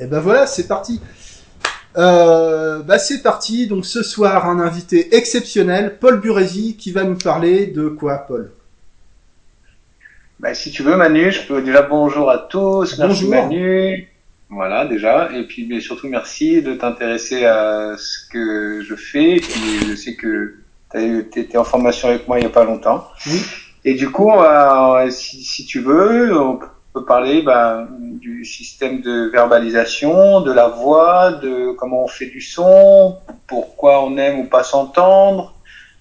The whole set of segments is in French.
Et ben voilà, c'est parti. Euh, bah c'est parti. Donc ce soir, un invité exceptionnel, Paul Burési, qui va nous parler de quoi, Paul? Bah, si tu veux, Manu, je peux déjà bonjour à tous. Merci Bonjour. Manu. Voilà, déjà. Et puis, mais surtout, merci de t'intéresser à ce que je fais. Et puis, je sais que tu étais en formation avec moi il y a pas longtemps. Oui. Et du coup, euh, si, si tu veux, on peut parler bah, du système de verbalisation, de la voix, de comment on fait du son, pourquoi on aime ou pas s'entendre.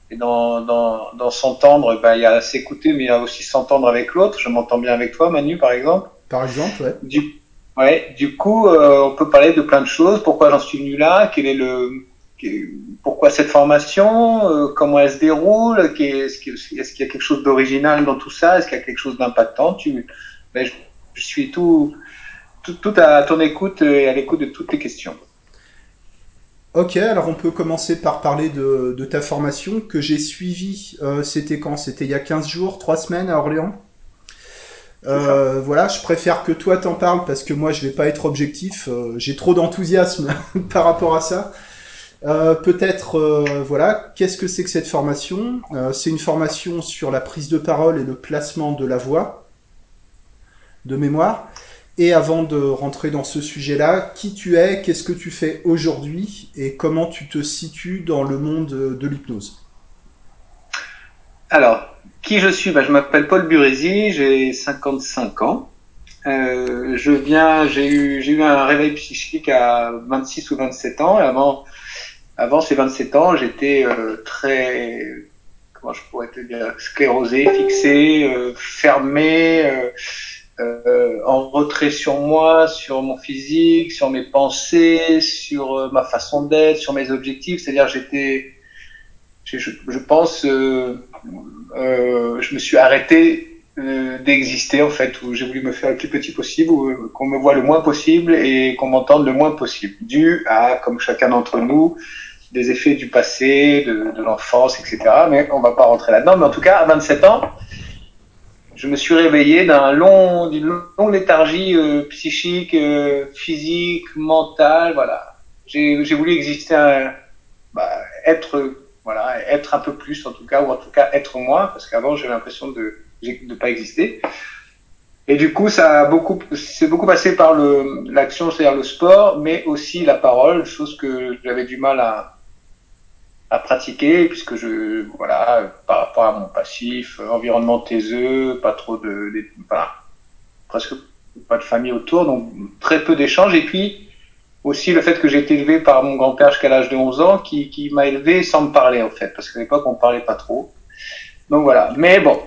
Et dans, dans, dans s'entendre, bah, il y a s'écouter, mais il y a aussi s'entendre avec l'autre. Je m'entends bien avec toi, Manu, par exemple. Par exemple, ouais. Du, ouais, du coup, euh, on peut parler de plein de choses. Pourquoi j'en suis venu là? Quel est le pourquoi cette formation? Euh, Comment elle se déroule? Est-ce qu'il y a quelque chose d'original dans tout ça? Est-ce qu'il y a quelque chose d'impactant? Tu, ben, je, je, suis tout, tout, tout à ton écoute et à l'écoute de toutes tes questions. Ok, alors on peut commencer par parler de, de ta formation que j'ai suivie. Euh, C'était quand? C'était il y a 15 jours, 3 semaines à Orléans? Euh, voilà, je préfère que toi t'en parles parce que moi je vais pas être objectif. Euh, J'ai trop d'enthousiasme par rapport à ça. Euh, Peut-être, euh, voilà, qu'est-ce que c'est que cette formation? Euh, C'est une formation sur la prise de parole et le placement de la voix, de mémoire. Et avant de rentrer dans ce sujet-là, qui tu es, qu'est-ce que tu fais aujourd'hui et comment tu te situes dans le monde de l'hypnose? Alors, qui je suis? Ben, Je m'appelle Paul Burési, j'ai 55 ans. Euh, je viens, j'ai eu, j'ai eu un réveil psychique à 26 ou 27 ans. Avant ces 27 ans, j'étais euh, très, comment je pourrais te dire, sclérosé, fixé, euh, fermé, euh, en retrait sur moi, sur mon physique, sur mes pensées, sur euh, ma façon d'être, sur mes objectifs. C'est-à-dire, j'étais, je, pense, euh, je me suis arrêté d'exister en fait, où j'ai voulu me faire le plus petit possible, où qu'on me voit le moins possible et qu'on m'entende le moins possible, dû à, comme chacun d'entre nous, des effets du passé, de, l'enfance, etc. Mais on va pas rentrer là-dedans. Mais en tout cas, à 27 ans, je me suis réveillé d'un long, d'une longue léthargie euh, psychique, euh, physique, mentale. Voilà, j'ai voulu exister, un, bah, être, voilà, être un peu plus en tout cas, ou en tout cas être moi, parce qu'avant j'avais l'impression de ne pas exister. Et du coup, ça a beaucoup, c'est beaucoup passé par l'action, c'est-à-dire le sport, mais aussi la parole, chose que j'avais du mal à à pratiquer puisque je voilà par rapport à mon passif environnement taiseux pas trop de, voilà, presque pas de famille autour donc très peu d'échanges. Et puis aussi le fait que j'ai été élevé par mon grand-père jusqu'à l'âge de 11 ans qui, qui m'a élevé sans me parler en fait parce qu'à l'époque on parlait pas trop. Donc voilà. Mais bon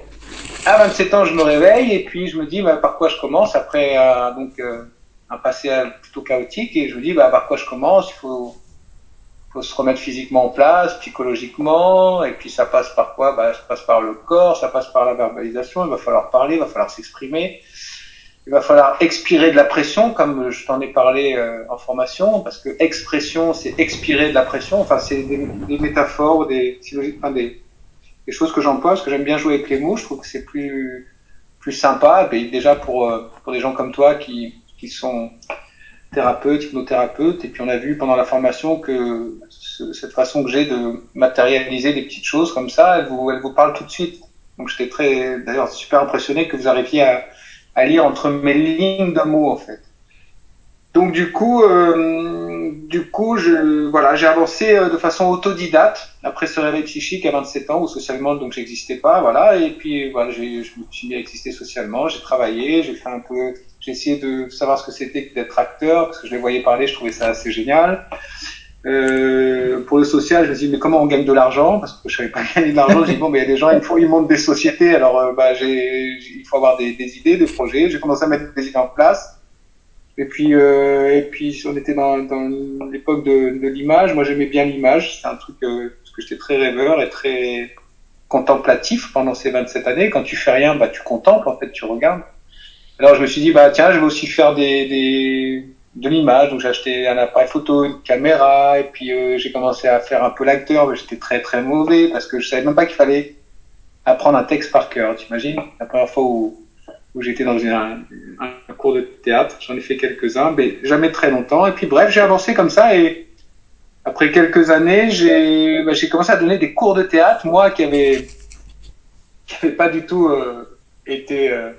à 27 ans je me réveille et puis je me dis bah, par quoi je commence? Après euh, donc euh, un passé plutôt chaotique et je me dis bah, par quoi je commence? Il faut faut se remettre physiquement en place, psychologiquement, et puis ça passe par quoi? Bah, Ça passe par le corps, ça passe par la verbalisation, il va falloir parler, il va falloir s'exprimer, il va falloir expirer de la pression, comme je t'en ai parlé euh, en formation, parce que expression, c'est expirer de la pression, enfin c'est des, des, métaphores, des, enfin, des, des choses que j'emploie, parce que j'aime bien jouer avec les mots, je trouve que c'est plus, plus sympa, et déjà pour, pour des gens comme toi qui, qui sont thérapeute, hypnothérapeute, et puis on a vu pendant la formation que ce, cette façon que j'ai de matérialiser des petites choses comme ça, elle vous, elle vous parle tout de suite. Donc j'étais très, d'ailleurs, super impressionné que vous arriviez à, à lire entre mes lignes de mots en fait. Donc du coup, euh, du coup, je, voilà, j'ai avancé de façon autodidacte après ce réveil psychique à 27 ans où socialement donc j'existais pas, voilà. Et puis voilà, je me suis mis à exister socialement. J'ai travaillé, j'ai fait un peu, j'ai essayé de savoir ce que c'était d'être acteur parce que je les voyais parler, je trouvais ça assez génial. Euh, pour le social, je me suis dit mais comment on gagne de l'argent? Parce que je savais pas gagner de l'argent. J'ai dit bon mais il y a des gens, il faut ils montent des sociétés, alors euh, bah j'ai, il faut avoir des, idées, des projets. J'ai commencé à mettre des idées en place. Et puis, euh, et puis, on était dans, dans l'époque de, l'image. Moi, j'aimais bien l'image. C'est un truc euh, parce que j'étais très rêveur et très contemplatif pendant ces 27 années. Quand tu fais rien, bah, tu contemples, en fait, tu regardes. Alors, je me suis dit, bah, tiens, je vais aussi faire des, des de l'image. Donc, j'ai acheté un appareil photo, une caméra, et puis euh, j'ai commencé à faire un peu l'acteur, mais j'étais très, très mauvais parce que je savais même pas qu'il fallait apprendre un texte par cœur. T'imagines? La première fois où où j'étais dans un, un, cours de théâtre. J'en ai fait quelques-uns, mais jamais très longtemps. Et puis bref, j'ai avancé comme ça et après quelques années, j'ai bah, commencé à donner des cours de théâtre, moi qui avait qui avait pas du tout euh, été euh,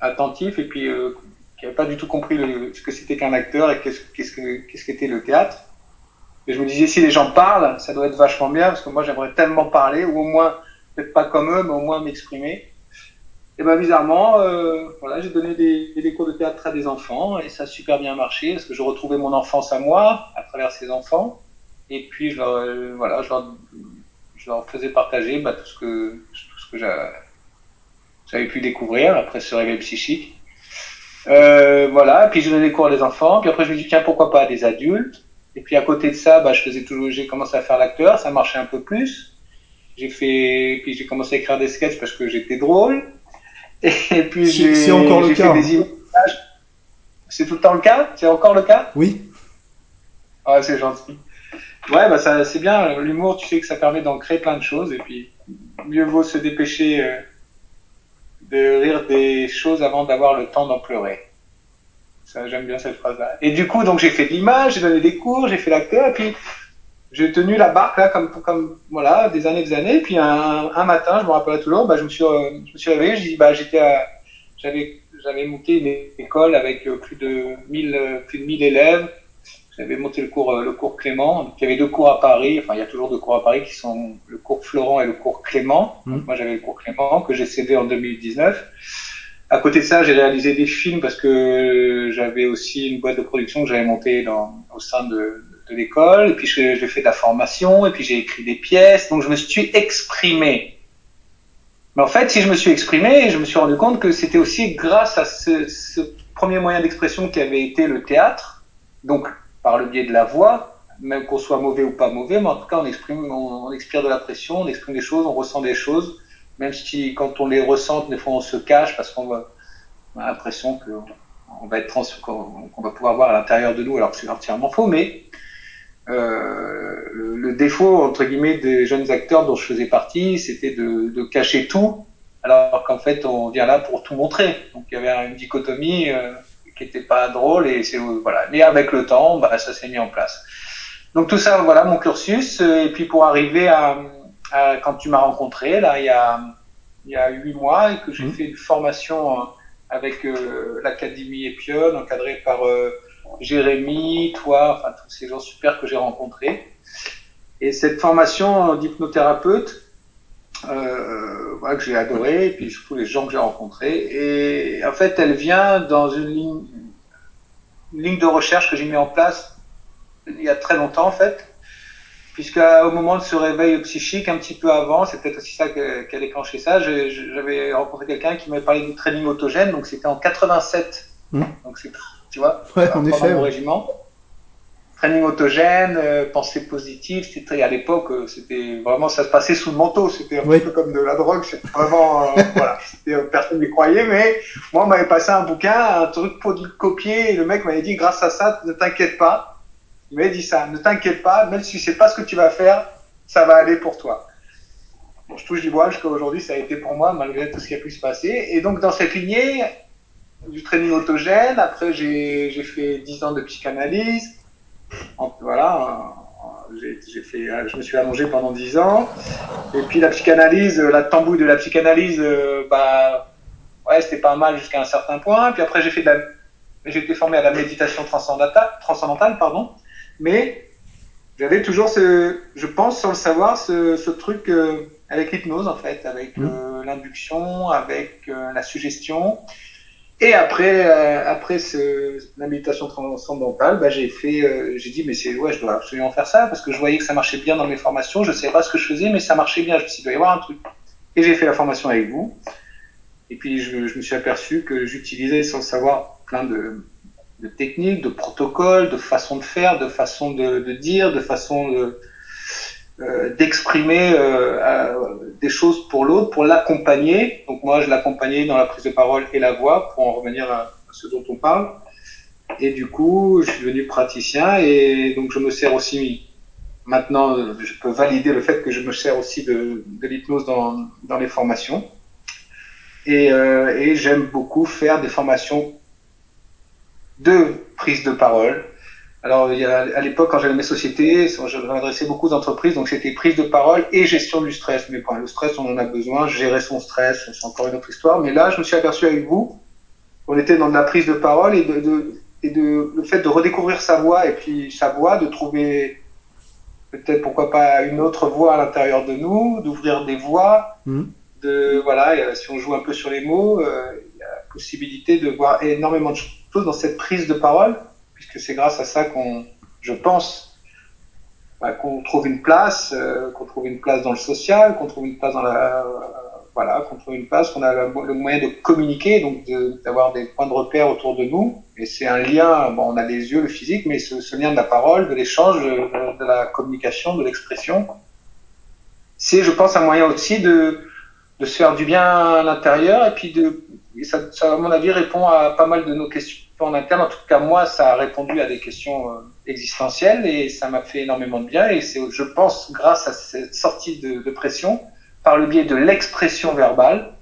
attentif et puis euh, qui avait pas du tout compris le, ce que c'était qu'un acteur et qu'est-ce qu'est-ce que qu'est-ce qu'était le théâtre. Et je me disais si les gens parlent, ça doit être vachement bien parce que moi j'aimerais tellement parler ou au moins peut-être pas comme eux, mais au moins m'exprimer. Et ben bizarrement, euh, voilà, j'ai donné des, des, cours de théâtre à des enfants et ça a super bien marché parce que je retrouvais mon enfance à moi à travers ces enfants. Et puis je leur, euh, voilà, je leur, je leur faisais partager bah, tout ce que tout ce que j'avais pu découvrir après ce réveil psychique. Euh, voilà, et puis je donnais des cours à des enfants. Puis après je me dis tiens pourquoi pas à des adultes? Et puis à côté de ça, bah, je faisais toujours, j'ai commencé à faire l'acteur, ça marchait un peu plus. J'ai fait, puis j'ai commencé à écrire des sketchs parce que j'étais drôle. Et puis j'ai c'est encore le cas. Des images. C'est tout le temps le cas? C'est encore le cas? Oui. Ah, c'est gentil. Ouais, bah ça, c'est bien. L'humour, tu sais que ça permet d'en créer plein de choses. Et puis, mieux vaut se dépêcher euh, de rire des choses avant d'avoir le temps d'en pleurer. Ça, j'aime bien cette phrase-là. Et du coup, donc j'ai fait de l'image, j'ai donné des cours, j'ai fait l'acteur, et puis j'ai tenu la barque là comme comme voilà des années des années puis un, un matin je me rappelle toujours bah je me suis euh, je me suis réveillé je dis bah j'étais j'avais j'avais monté une école avec euh, plus de 1000 euh, plus de 1000 élèves j'avais monté le cours le cours Clément. Donc il y avait deux cours à Paris. Enfin il y a toujours deux cours à Paris qui sont le cours Florent et le cours Clément. Donc, mmh. moi j'avais le cours Clément que j'ai cédé en 2019 à côté de ça, j'ai réalisé des films parce que j'avais aussi une boîte de production que j'avais montée dans, au sein de, de l'école, et puis j'ai fait de la formation, et puis j'ai écrit des pièces, donc je me suis exprimé. Mais en fait, si je me suis exprimé, je me suis rendu compte que c'était aussi grâce à ce, ce premier moyen d'expression qui avait été le théâtre, donc par le biais de la voix, même qu'on soit mauvais ou pas mauvais, mais en tout cas on exprime, on, expire de la pression, on exprime des choses, on ressent des choses, même si quand on les ressent, des fois on se cache parce qu'on a l'impression qu'on va être trans, qu'on va pouvoir voir à l'intérieur de nous, alors que c'est entièrement faux, mais euh, le, le, défaut entre guillemets des jeunes acteurs dont je faisais partie, c'était de, de, cacher tout, alors qu'en fait on vient là pour tout montrer. Donc il y avait une dichotomie euh, qui était pas drôle et c'est voilà. Mais avec le temps, bah, ça s'est mis en place. Donc tout ça, voilà mon cursus. Et puis pour arriver à, à quand tu m'as rencontré là, il y a il y a huit mois et que j'ai mmh. fait une formation avec euh, l'académie Epion, encadrée par euh, Jérémy, toi, enfin tous ces gens super que j'ai rencontrés. Et cette formation d'hypnothérapeute, euh, voilà, que j'ai adoré, et puis surtout les gens que j'ai rencontrés. Et en fait, elle vient dans une ligne, une ligne de recherche que j'ai mis en place il y a très longtemps en fait, puisqu'au moment de ce réveil psychique, un petit peu avant, c'est peut-être aussi ça qui a déclenché ça, j'avais rencontré quelqu'un qui m'avait parlé du training autogène, donc c'était en 87. Mmh. Donc c'est tu vois, ouais, en effet, mon régiment. Training autogène, euh, pensée positive, c'était à l'époque, euh, c'était vraiment ça se passait sous le manteau, c'était un oui. peu comme de la drogue, c'était vraiment euh, voilà, c'était euh, personne n'y croyait, mais moi on m'avait passé un bouquin, un truc pour copier, et le mec m'avait dit grâce à ça, ne t'inquiète pas, il m'avait dit ça, ne t'inquiète pas, même si c'est pas ce que tu vas faire, ça va aller pour toi. Bon, je touche du bois jusqu'à aujourd'hui, ça a été pour moi malgré tout ce qui a pu se passer, et donc dans cette lignée du training autogène. Après, j'ai fait 10 ans de psychanalyse. Voilà, j'ai fait, je me suis allongé pendant 10 ans. Et puis la psychanalyse, la tambouille de la psychanalyse, euh, bah, ouais, c'était pas mal jusqu'à un certain point. Puis après, j'ai fait de la, j'ai été formé à la méditation transcendantale, transcendantale pardon. Mais j'avais toujours ce, je pense sans le savoir, ce, ce truc euh, avec l'hypnose en fait, avec mmh. euh, l'induction, avec euh, la suggestion. Et après, euh, après ce, la méditation transcendantale, bah, j'ai fait, euh, j'ai dit, mais c'est, ouais, je dois absolument faire ça parce que je voyais que ça marchait bien dans mes formations. Je savais pas ce que je faisais, mais ça marchait bien. Je me suis dit, il doit y avoir un truc. Et j'ai fait la formation avec vous. Et puis, je, je me suis aperçu que j'utilisais sans le savoir plein de, de techniques, de protocoles, de façons de faire, de façons de, de dire, de façons de, d'exprimer euh, euh, des choses pour l'autre, pour l'accompagner. Donc moi, je l'accompagnais dans la prise de parole et la voix, pour en revenir à, à, ce dont on parle. Et du coup, je suis devenu praticien et donc je me sers aussi. Maintenant, je peux valider le fait que je me sers aussi de, de l'hypnose dans, dans les formations. Et, euh, et j'aime beaucoup faire des formations de prise de parole. Alors, il y a, à l'époque, quand j'avais mes sociétés, je m'adressais beaucoup d'entreprises, donc c'était prise de parole et gestion du stress. Mais bon, le stress, on en a besoin, gérer son stress, c'est encore une autre histoire. Mais là, je me suis aperçu avec vous, on était dans de la prise de parole et de, de et de le fait de redécouvrir sa voix et puis sa voix, de trouver peut-être pourquoi pas une autre voix à l'intérieur de nous, d'ouvrir des voix, Mhm. de voilà, si on joue un peu sur les mots, euh, il y a la possibilité de voir énormément de choses dans cette prise de parole, puisque c'est grâce à ça qu'on, je pense, bah, qu'on trouve une place, euh, qu'on trouve une place dans le social, qu'on trouve une place dans la voilà, qu'on trouve une place, qu'on a le, moyen de communiquer, donc d'avoir des points de repère autour de nous. Et c'est un lien, bon, on a les yeux, le physique, mais ce, ce lien de la parole, de l'échange, de, de la communication, de l'expression, c'est, je pense, un moyen aussi de, de se faire du bien à l'intérieur et puis de, et ça, ça, à mon avis, répond à pas mal de nos questions en interne. En tout cas, moi, ça a répondu à des questions euh, existentielles et ça m'a fait énormément de bien. Et c'est, je pense, grâce à cette sortie de, pression, par le biais de l'expression verbale,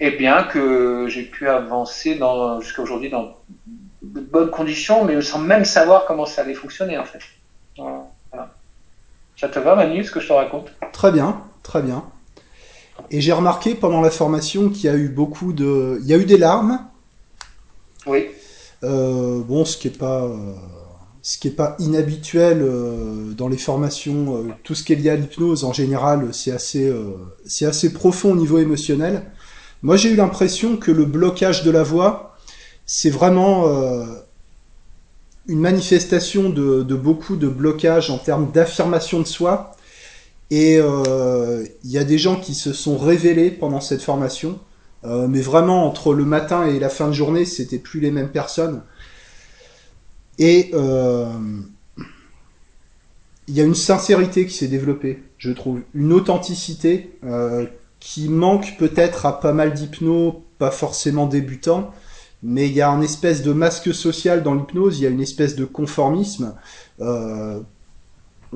eh bien que j'ai pu avancer jusqu'à aujourd'hui dans de bonnes conditions, mais sans même savoir comment ça allait fonctionner en fait. Ça te va Manu, ce que je te raconte? Très bien, très bien. Et j'ai remarqué pendant la formation qu'il y a eu beaucoup de... Il y a eu des larmes. Oui. Euh, bon, ce qui est pas... euh, ce qui est pas inhabituel euh, dans les formations, euh, tout ce qui est lié à l'hypnose en général, c'est assez, c'est assez profond au niveau émotionnel. Moi, j'ai eu l'impression que le blocage de la voix, c'est vraiment une manifestation de, de beaucoup de blocages en termes d'affirmation de soi. Et il y a des gens qui se sont révélés pendant cette formation, euh, mais vraiment entre le matin et la fin de journée, c'était plus les mêmes personnes. Et euh, il y a une sincérité qui s'est développée, je trouve, une authenticité euh, qui manque peut-être à pas mal d'hypnos, pas forcément débutants, mais il y a un espèce de masque social dans l'hypnose, il y a une espèce de conformisme.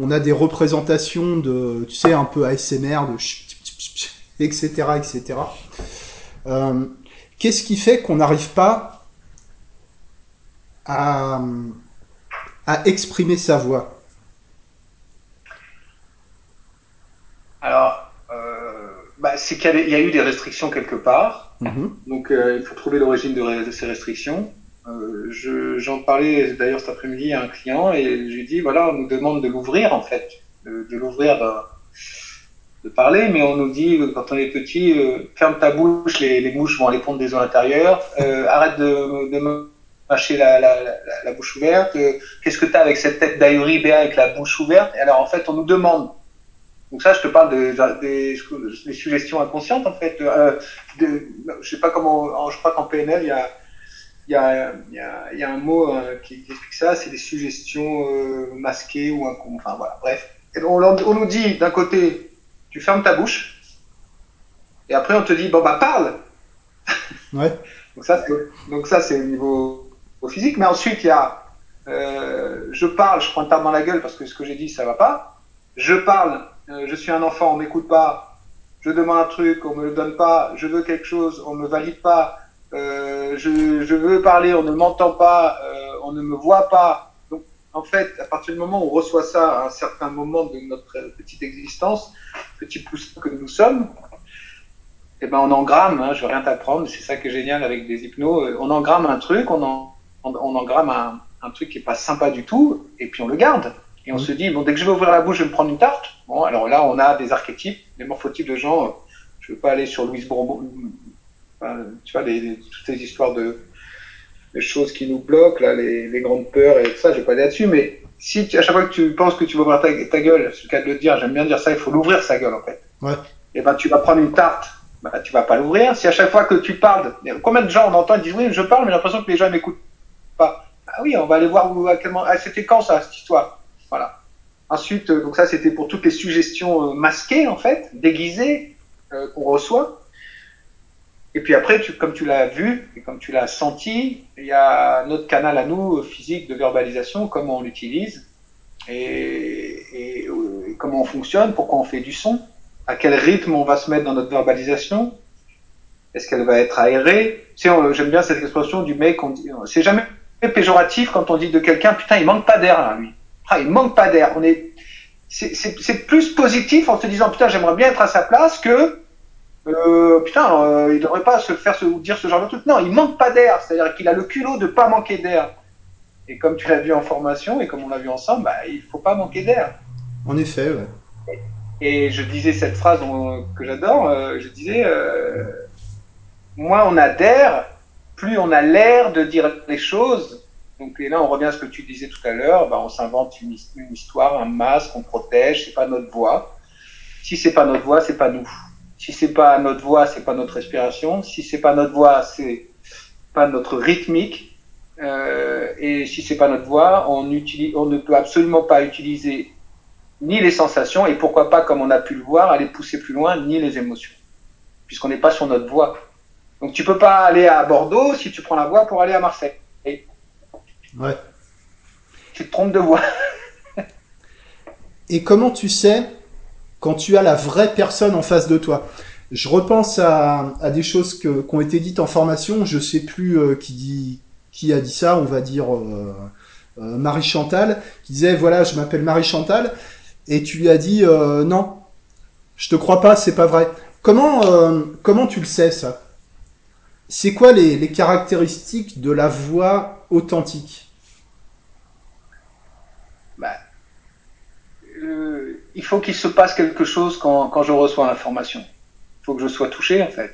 On a des représentations de, tu sais, un peu ASMR, de etc., etc. Euh, Qu'est-ce qui fait qu'on n'arrive pas à, à exprimer sa voix? Alors, euh, bah, c'est qu'il y, y, a eu des restrictions quelque part. -hmm. Donc, euh, il faut trouver l'origine de, de, ces restrictions. Euh, J'en parlais d'ailleurs cet après-midi à un client et j'ai dit voilà, on nous demande de l'ouvrir en fait, de, de l'ouvrir, de, de, parler, mais on nous dit quand on est petit, euh, ferme ta bouche, les, les, mouches vont aller pondre des œufs à l'intérieur, euh, arrête de, de mâcher la, la, la, la, bouche ouverte, euh, qu'est-ce que tu as avec cette tête d'ahuri béa avec la bouche ouverte? Et alors en fait, on nous demande donc ça, je te parle de, des, des suggestions inconscientes en fait. Euh, de, je sais pas comment, je crois qu'en PNL, il y a, il y a, il y a, un mot euh, qui, qui, explique ça, c'est des suggestions euh, masquées ou enfin voilà, bref. Et on, on nous dit d'un côté, tu fermes ta bouche, et après on te dit bon bah parle. Ouais. donc ça, donc ça c'est au niveau au physique, mais ensuite il y a, je parle, je prends une tarte dans la gueule parce que ce que j'ai dit ça va pas. Je parle, je suis un enfant, on m'écoute pas, je demande un truc, on me le donne pas, je veux quelque chose, on me valide pas, euh, je, je, veux parler, on ne m'entend pas, euh, on ne me voit pas. En fait, à partir du moment où on reçoit ça à un certain moment de notre petite existence, petit poussin que nous sommes, eh ben on engramme, hein, je veux rien t'apprendre, c'est ça qui est génial avec des hypnos, on engramme un truc, on, en, on, on engramme un, un, truc qui est pas sympa du tout, et puis on le garde. Et on mmh. se dit, bon, dès que je vais ouvrir la bouche, je vais me prendre une tarte. Bon, alors là, on a des archétypes, des morphotypes de gens. Je ne veux pas aller sur Louise Bourbon, enfin, tu vois, les, les, toutes ces histoires de, de, choses qui nous bloquent, là, les, les grandes peurs et tout ça, je ne vais pas aller là-dessus. Mais si tu, à chaque fois que tu penses que tu vas ouvrir ta, ta gueule, c'est le cas de le dire, j'aime bien dire ça, il faut l'ouvrir sa gueule, en fait. Ouais. Et ben, tu vas prendre une tarte. Ben, tu vas pas l'ouvrir. Si à chaque fois que tu parles, combien de gens on entend, ils disent oui, je parle, mais j'ai l'impression que les gens m'écoutent pas. Ah oui, on va aller voir où, à quel moment, ah, c'était quand ça, cette histoire? Voilà. Ensuite, donc ça c'était pour toutes les suggestions masquées en fait, déguisées euh, qu'on reçoit. Et puis après, tu, comme tu l'as vu et comme tu l'as senti, il y a notre canal à nous physique de verbalisation, comment on l'utilise et, et, et, comment on fonctionne, pourquoi on fait du son, à quel rythme on va se mettre dans notre verbalisation. Est-ce qu'elle va être aérée Tu sais, j'aime bien cette expression du mec. Dit, c'est jamais péjoratif quand on dit de quelqu'un, putain, il manque pas d'air là, lui. Ah, il manque pas d'air. On est, c'est plus positif en se disant, putain, j'aimerais bien être à sa place que, euh, putain, euh, il devrait pas se faire se, dire ce genre de truc. Non, il manque pas d'air. C'est-à-dire qu'il a le culot de pas manquer d'air. Et comme tu l'as vu en formation et comme on l'a vu ensemble, bah, il faut pas manquer d'air. En effet, ouais. Et je disais cette phrase que j'adore, euh, je disais, euh, moins on a d'air, plus on a l'air de dire les choses. Donc et là, on revient à ce que tu disais tout à l'heure, bah, on s'invente une, une, histoire, un masque, on protège, c'est pas notre voix. Si c'est pas notre voix, c'est pas nous. Si c'est pas notre voix, c'est pas notre respiration. Si c'est pas notre voix, c'est pas notre rythmique. Euh, et si c'est pas notre voix, on, utilise, on ne peut absolument pas utiliser ni les sensations, et pourquoi pas, comme on a pu le voir, aller pousser plus loin, ni les émotions, puisqu'on n'est pas sur notre voie. Donc tu peux pas aller à Bordeaux si tu prends la voie pour aller à Marseille. ouais. Tu te trompes de voie. et comment tu sais quand tu as la vraie personne en face de toi. Je repense à, des choses qui ont été dites en formation, je sais plus euh, qui a dit ça, on va dire euh, euh, Marie Chantal, qui disait voilà, je m'appelle Marie Chantal, et tu lui as dit non, je te crois pas, c'est pas vrai. Comment comment tu le sais ça? C'est quoi les, caractéristiques de la voix authentique bah, euh, Il faut qu'il se passe quelque chose quand, quand je reçois l'information. Il faut que je sois touché en fait.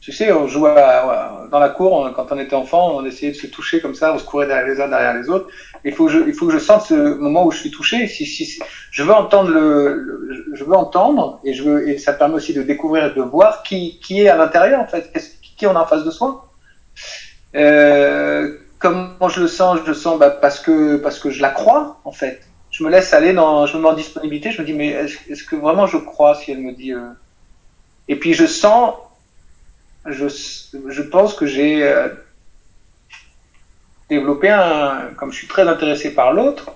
Tu sais, on jouait à, dans la cour quand on était enfant, on essayait de se toucher comme ça, on se courait derrière les uns derrière les autres. Il faut que je, il faut que je sente ce moment où je suis touché. Si, si, je veux entendre le, je veux entendre et je veux et ça permet aussi de découvrir et de voir qui qui est à l'intérieur en fait, qui on a en face de soi? Euh, comment je le sens? Je le sens bah, parce que parce que je la crois en fait. Je me laisse aller dans, je me mets en disponibilité. Je me dis mais est-ce est que vraiment je crois si elle me dit euh... Et puis je sens je, je pense que j'ai euh, développé un, comme je suis très intéressé par l'autre,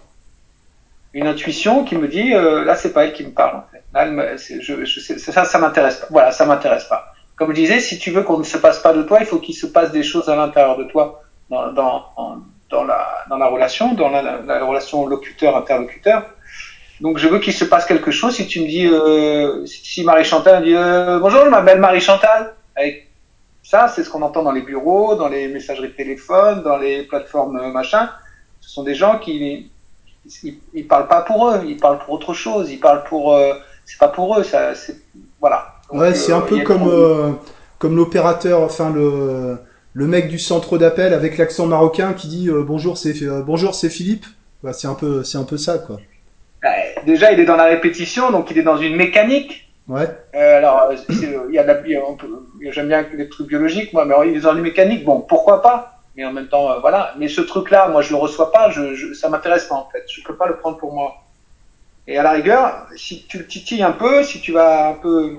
une intuition qui me dit euh, là c'est pas elle qui me parle en fait. Là, elle je, je, ça, ça m'intéresse pas. Voilà, ça m'intéresse pas. Comme je disais, si tu veux qu'on ne se passe pas de toi, il faut qu'il se passe des choses à l'intérieur de toi, dans, dans, dans, la, dans la relation, dans la, la relation locuteur-interlocuteur. Donc je veux qu'il se passe quelque chose. Si tu me dis, euh, si Marie Chantal dit euh, bonjour, je m'appelle Marie Chantal, avec ça, c'est ce qu'on entend dans les bureaux, dans les messageries de téléphone, dans les plateformes machin. Ce sont des gens qui ils, ils parlent pas pour eux, ils parlent pour autre chose, ils parlent pour euh, c'est pas pour eux, ça c'est voilà. Donc, ouais, c'est un peu comme euh, comme l'opérateur, enfin le le mec du centre d'appel avec l'accent marocain qui dit euh, bonjour c'est bonjour c'est Philippe. Bah, c'est un peu c'est un peu ça quoi. Déjà, il est dans la répétition, donc il est dans une mécanique. Ouais. Euh, alors, il y a de la, j'aime bien les trucs biologiques, moi, mais il est dans les mécaniques, bon, pourquoi pas? Mais en même temps, euh, voilà. Mais ce truc-là, moi, je le reçois pas, je, je ça m'intéresse pas en fait. Je peux pas le prendre pour moi. Et à la rigueur, si tu le titilles un peu, si tu vas un peu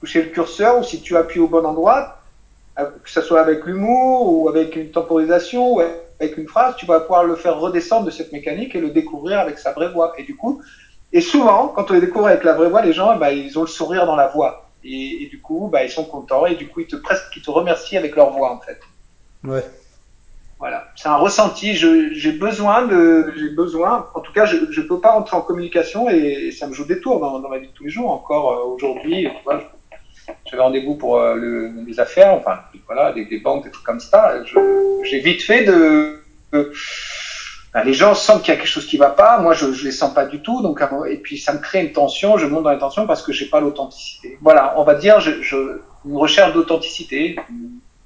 toucher le curseur ou si tu appuies au bon endroit, que ce soit avec l'humour ou avec une temporisation ou avec une phrase, tu vas pouvoir le faire redescendre de cette mécanique et le découvrir avec sa vraie voix. Et du coup, et souvent, quand on les découvre avec la vraie voix, les gens, bah, ils ont le sourire dans la voix. Et, et du coup, bah, ils sont contents et du coup, ils te presque, ils te remercient avec leur voix, en fait. Ouais. Voilà. C'est un ressenti. J'ai besoin de, j'ai besoin, en tout cas, je, je peux pas entrer en communication et, et ça me joue des tours dans, dans, ma vie de tous les jours. Encore euh, aujourd'hui, j'avais rendez-vous pour euh, le, les affaires, enfin, voilà, des, banques, des trucs comme ça. J'ai vite fait de, de les gens sentent qu'il y a quelque chose qui va pas, moi je, je les sens pas du tout, donc et puis ça me crée une tension, je monte dans la tension parce que j'ai pas l'authenticité. Voilà, on va dire je une recherche d'authenticité.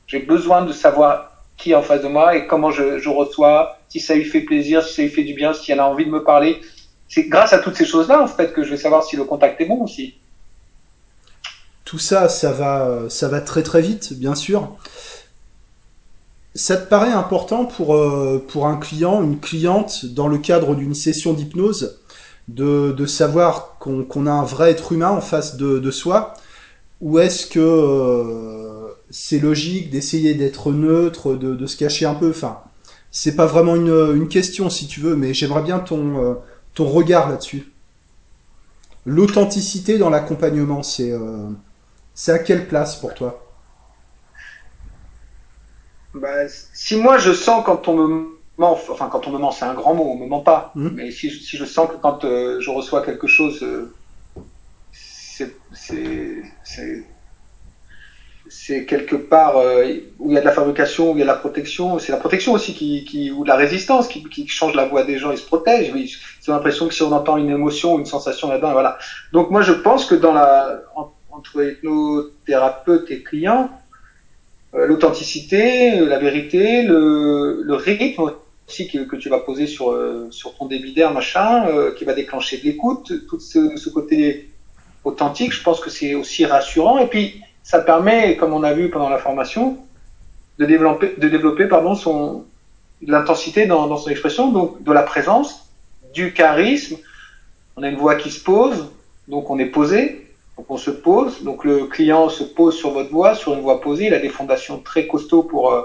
J'ai besoin de savoir qui est en face de moi et comment je, je reçois, si ça lui fait plaisir, si ça lui fait du bien, si elle a envie de me parler. C'est grâce à toutes ces choses-là en fait que je vais savoir si le contact est bon aussi. Tout ça, ça va, très très vite, bien sûr. Ça te paraît important pour, euh, un client, une cliente, dans le cadre d'une session d'hypnose, de, savoir qu'on qu a un vrai être humain en face de, soi? Ou est-ce que euh, c'est logique d'essayer d'être neutre, de, se cacher un peu? Enfin, c'est pas vraiment une, question si tu veux, mais j'aimerais bien ton, euh, regard là-dessus. L'authenticité dans l'accompagnement, c'est à quelle place pour toi? Bah, si moi je sens quand on me ment, enfin quand on me ment, c'est un grand mot, on me ment pas. Mhm. Mais si, si je sens que quand euh, je reçois quelque chose, euh, c'est c'est c'est c'est quelque part euh, où il y a de la fabrication, où il y a de la protection. C'est la protection aussi qui, qui ou de la résistance qui, qui change la voix des gens. Ils se protègent. Ils ont l'impression que si on entend une émotion, une sensation là-dedans, voilà. Donc moi je pense que dans la en- entre hypnothérapeute et client, euh, l'authenticité, la vérité, le, rythme aussi que, tu vas poser sur euh, sur ton débit d'air, machin, euh, qui va déclencher de l'écoute, tout ce, côté authentique, je pense que c'est aussi rassurant. Et puis ça permet, comme on a vu pendant la formation, de développer, de développer pardon, son, l'intensité dans son expression, donc de la présence, du charisme. On a une voix qui se pose, donc on est posé, donc on se pose. Donc le client se pose sur votre voix, sur une voix posée. Il a des fondations très costauds pour euh,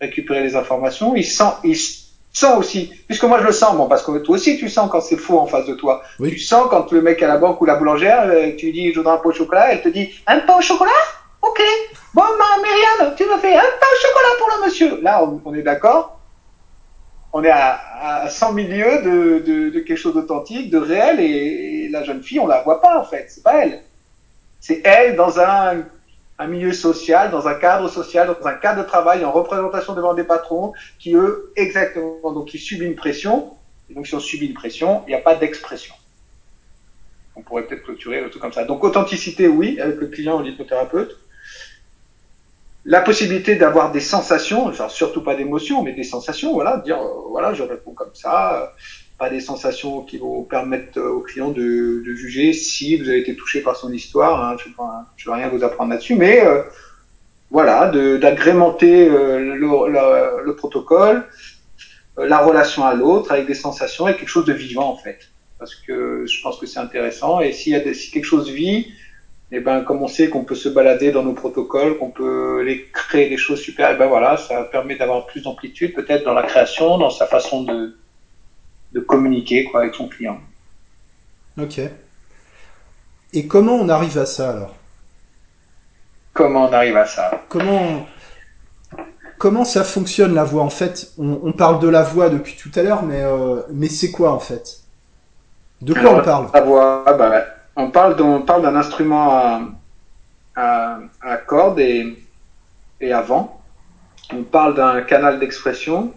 récupérer les informations. Il sent, il sent aussi, puisque moi je le sens, bon, parce que toi aussi tu sens quand c'est faux en face de toi. Oui. Tu sens quand le mec à la banque ou la boulangère, euh, tu lui dis je voudrais un pot de chocolat, elle te dit un pot au chocolat? Ok. Bon, ma Myriam, tu me fais un pain au chocolat pour le monsieur. Là, on, on est d'accord. On est à, à 100 milieux de, de, de quelque chose d'authentique, de réel, et, et la jeune fille, on la voit pas en fait. C'est pas elle. C'est elle dans un, milieu social, dans un cadre social, dans un cadre de travail, en représentation devant des patrons, qui eux, exactement, donc qui subit une pression. Et donc si on subit une pression, il n'y a pas d'expression. On pourrait peut-être clôturer le truc comme ça. Donc authenticité, oui, avec le client ou l'hypnothérapeute la possibilité d'avoir des sensations, genre surtout pas d'émotions, mais des sensations, voilà, dire euh, voilà, je réponds comme ça, euh, des sensations qui vont permettre euh, au client de, juger si vous avez été touché par son histoire. Hein, je ne vais rien vous apprendre là-dessus, mais euh, voilà, d'agrémenter euh, le, le- le protocole, la relation à l'autre avec des sensations, avec quelque chose de vivant en fait, parce que je pense que c'est intéressant. Et si quelque chose vit et ben comme on sait qu'on peut se balader dans nos protocoles, qu'on peut les créer des choses super, et ben voilà, ça permet d'avoir plus d'amplitude peut-être dans la création, dans sa façon de de communiquer quoi avec son client. Ok. Et comment on arrive à ça alors? Comment on arrive à ça? Comment comment ça fonctionne la voix? En fait, on, on parle de la voix depuis tout à l'heure, mais euh, mais c'est quoi en fait? De quoi Alors, on parle? La voix, bah, on parle d'un, on parle d'un instrument à, à, à cordes et, et à vent. On parle d'un canal d'expression.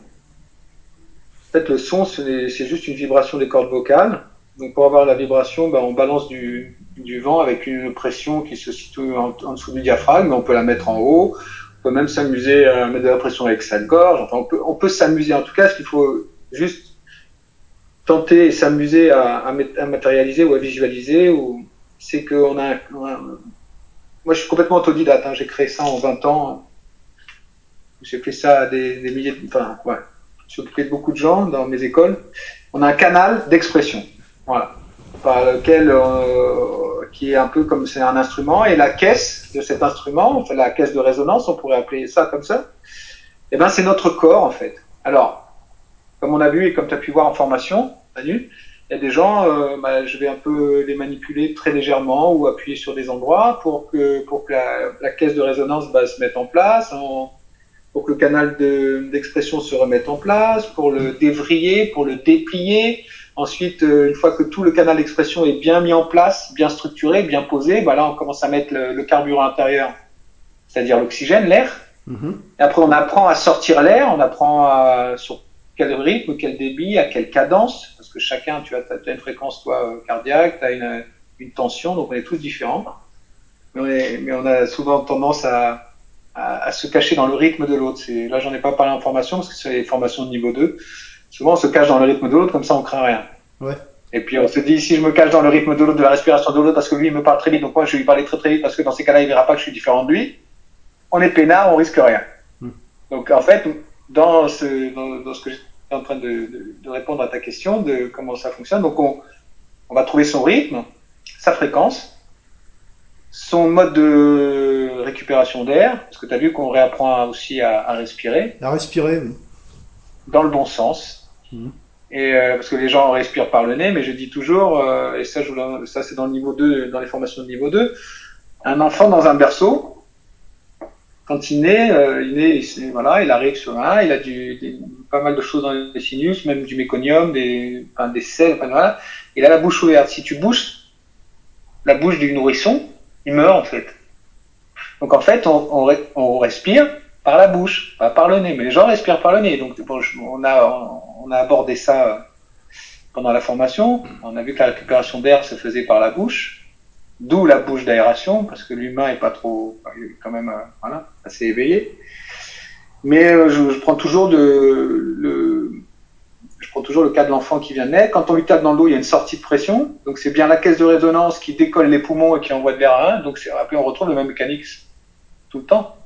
En fait, le son, c'est juste une vibration des cordes vocales. Donc, pour avoir la vibration, bah, on balance du, du vent avec une pression qui se situe en, dessous du diaphragme. On peut la mettre en haut. On peut même s'amuser à mettre de la pression avec sa gorge. Enfin, on peut, on peut s'amuser. En tout cas, ce qu'il faut juste tenter et s'amuser à, à, à matérialiser ou à visualiser, ou c'est qu'on a, un- un- moi je suis complètement autodidacte, hein, j'ai créé ça en 20 ans, j'ai fait ça à des, des milliers, de, enfin ouais, je suis occupé de beaucoup de gens dans mes écoles. On a un canal d'expression, voilà, par lequel euh, qui est un peu comme c'est un instrument et la caisse de cet instrument, enfin la caisse de résonance, on pourrait appeler ça comme ça. Et ben c'est notre corps en fait. Alors comme on a vu et comme tu as pu voir en formation, Manu, il y a des gens, euh, bah, je vais un peu les manipuler très légèrement ou appuyer sur des endroits pour que, pour que la, caisse de résonance bah, se mette en place, pour que le canal de- d'expression se remette en place, pour le dévriller, pour le déplier. Ensuite, euh, une fois que tout le canal d'expression est bien mis en place, bien structuré, bien posé, bah là on commence à mettre le, le carburant intérieur, c'est-à-dire l'oxygène, l'air. Mhm. Après, on apprend à sortir l'air, on apprend à, sur quel rythme, quel débit, à quelle cadence, parce que chacun, tu as, as une fréquence, toi, cardiaque, tu as une, une tension, donc on est tous différents. Mais on, est, mais on a souvent tendance à, à, à se cacher dans le rythme de l'autre. C'est- Là, j'en ai pas parlé en formation, parce que c'est les formations de niveau 2. Souvent, on se cache dans le rythme de l'autre, comme ça, on craint rien. Ouais. Et puis, on se dit, si je me cache dans le rythme de l'autre, de la respiration de l'autre, parce que lui, il me parle très vite, donc moi, je vais lui parler très très vite, parce que dans ces cas-là, il verra pas que je suis différent de lui, on est peinard, on risque rien. Hmm. Donc, en fait, dans ce, dans, dans ce que j'étais en train de, de, de répondre à ta question, de comment ça fonctionne, donc on, on va trouver son rythme, sa fréquence, son mode de récupération d'air, parce que tu as vu qu'on réapprend aussi à, à respirer À respirer, oui. dans le bon sens. Mhm. Et euh, parce que les gens respirent par le nez, mais je dis toujours, euh, et ça, je, ça c'est dans le niveau 2, dans les formations de niveau 2, un enfant dans un berceau, quand il naît, euh, il naît, il, voilà, il arrive sur un, il a du, des, pas mal de choses dans les sinus, même du méconium, des, enfin, des sels, enfin, voilà. Il a la bouche ouverte. Si tu bouches la bouche du nourrisson, il meurt en fait. Donc en fait, on, respire par la bouche, pas par le nez. Mais les gens respirent par le nez. Donc on a abordé ça pendant la formation. On a vu que la récupération d'air se faisait par la bouche. D'où la bouche d'aération, parce que l'humain est pas trop, quand même, euh, voilà, assez éveillé. Mais euh, je, je, prends toujours de, le, je prends toujours le cas de l'enfant qui vient de naître. Quand on lui tape dans le dos, il y a une sortie de pression. Donc c'est bien la caisse de résonance qui décolle les poumons et qui envoie de l'air à un. Donc après on retrouve le même mécanique tout le temps.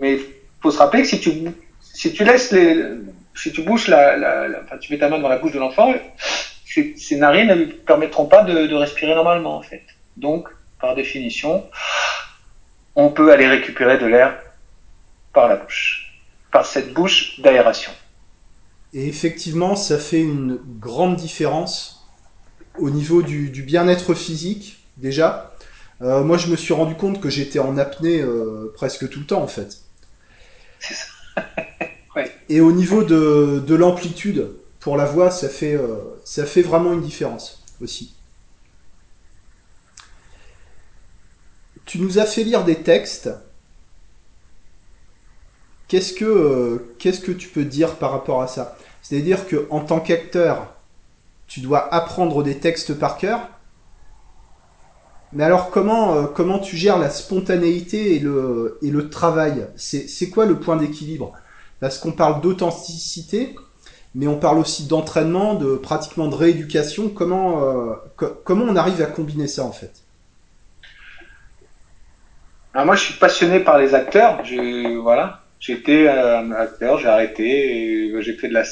Mais il faut se rappeler que si tu si tu laisses les si tu bouches la, la, la enfin tu mets ta main dans la bouche de l'enfant, ces narines ne lui permettront pas de, de respirer normalement en fait. Donc, par définition, on peut aller récupérer de l'air par la bouche, par cette bouche d'aération. Et effectivement, ça fait une grande différence au niveau du, du bien-être physique, déjà. Euh, moi, je me suis rendu compte que j'étais en apnée euh, presque tout le temps, en fait. Ouais. Et au niveau de, de l'amplitude, pour la voix, ça fait, euh, ça fait vraiment une différence aussi. tu nous as fait lire des textes. Qu'est-ce que, euh, qu'est-ce que tu peux dire par rapport à ça? C'est-à-dire que en tant qu'acteur, tu dois apprendre des textes par cœur. Mais alors comment, euh, comment tu gères la spontanéité et le, et le travail? C'est, quoi le point d'équilibre? Parce qu'on parle d'authenticité, mais on parle aussi d'entraînement, de pratiquement de rééducation. Comment, euh, co- comment on arrive à combiner ça en fait? Alors moi, je suis passionné par les acteurs. Je, voilà, j'étais euh, acteur, j'ai arrêté, et j'ai fait de la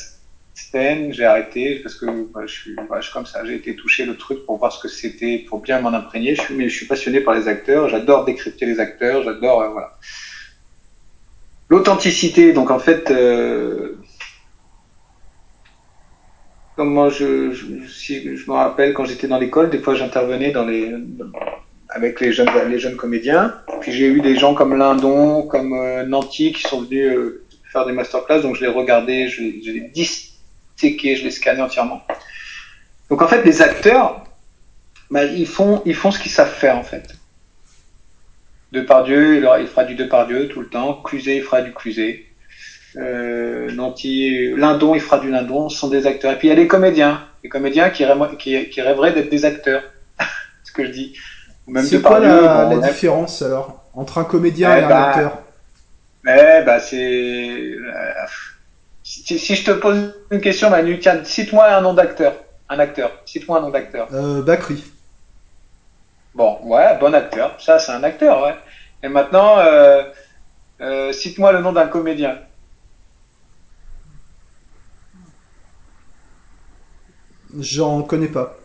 scène, j'ai arrêté parce que bah, je, suis, bah, je suis comme ça. J'ai été touché le truc pour voir ce que c'était, pour bien m'en imprégner. Je suis, mais je suis passionné par les acteurs. J'adore décrypter les acteurs. J'adore, euh, voilà. L'authenticité. Donc en fait, euh, comment je, je, si je me rappelle quand j'étais dans l'école, des fois j'intervenais dans les avec les jeunes, les jeunes comédiens. Puis j'ai eu des gens comme Lindon, comme euh, Nanty qui sont venus euh, faire des masterclass, donc je les regardais, je les, je les disséquais, je les scannais entièrement. Donc en fait, les acteurs, bah, ils font, ils font ce qu'ils savent faire en fait. Depardieu, il, il fera du Depardieu tout le temps. Cluzet, il fera du Cluzet. Euh, Nanty, Lindon, il fera du Lindon. Ce sont des acteurs. Et puis il y a des comédiens, des comédiens qui, qui rêveraient d'être des acteurs. ce que je dis. C'est quoi la, différence alors entre un comédien eh et un bah, acteur Eh bah c'est si, si, je te pose une question, Manu, tiens, cite-moi un nom d'acteur. Un acteur. Cite-moi un nom d'acteur. euh, Bakri. Bon, ouais, bon acteur. Ça, c'est un acteur, ouais. Et maintenant, euh, euh, cite-moi le nom d'un comédien. J'en connais pas.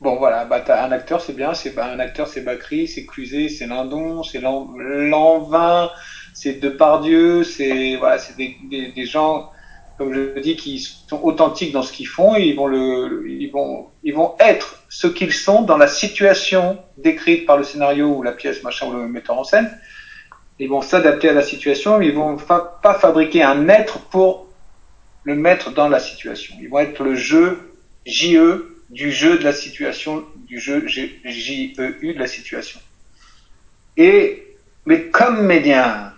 Bon, voilà, bah, t'as un acteur, c'est bien. C'est bah, un acteur, c'est Bacry, c'est Cluzet, c'est Lindon, c'est Lanvin, c'est Depardieu, c'est voilà, c'est des, gens, comme je dis, qui sont authentiques dans ce qu'ils font. Et ils vont le, ils vont, ils vont être ce qu'ils sont dans la situation décrite par le scénario ou la pièce, machin, ou le metteur en scène. Ils vont s'adapter à la situation. Ils vont pas fabriquer un être pour le mettre dans la situation. Ils vont être le jeu JE du jeu de la situation, du jeu J-E-U de la situation. Et, mais comme médien,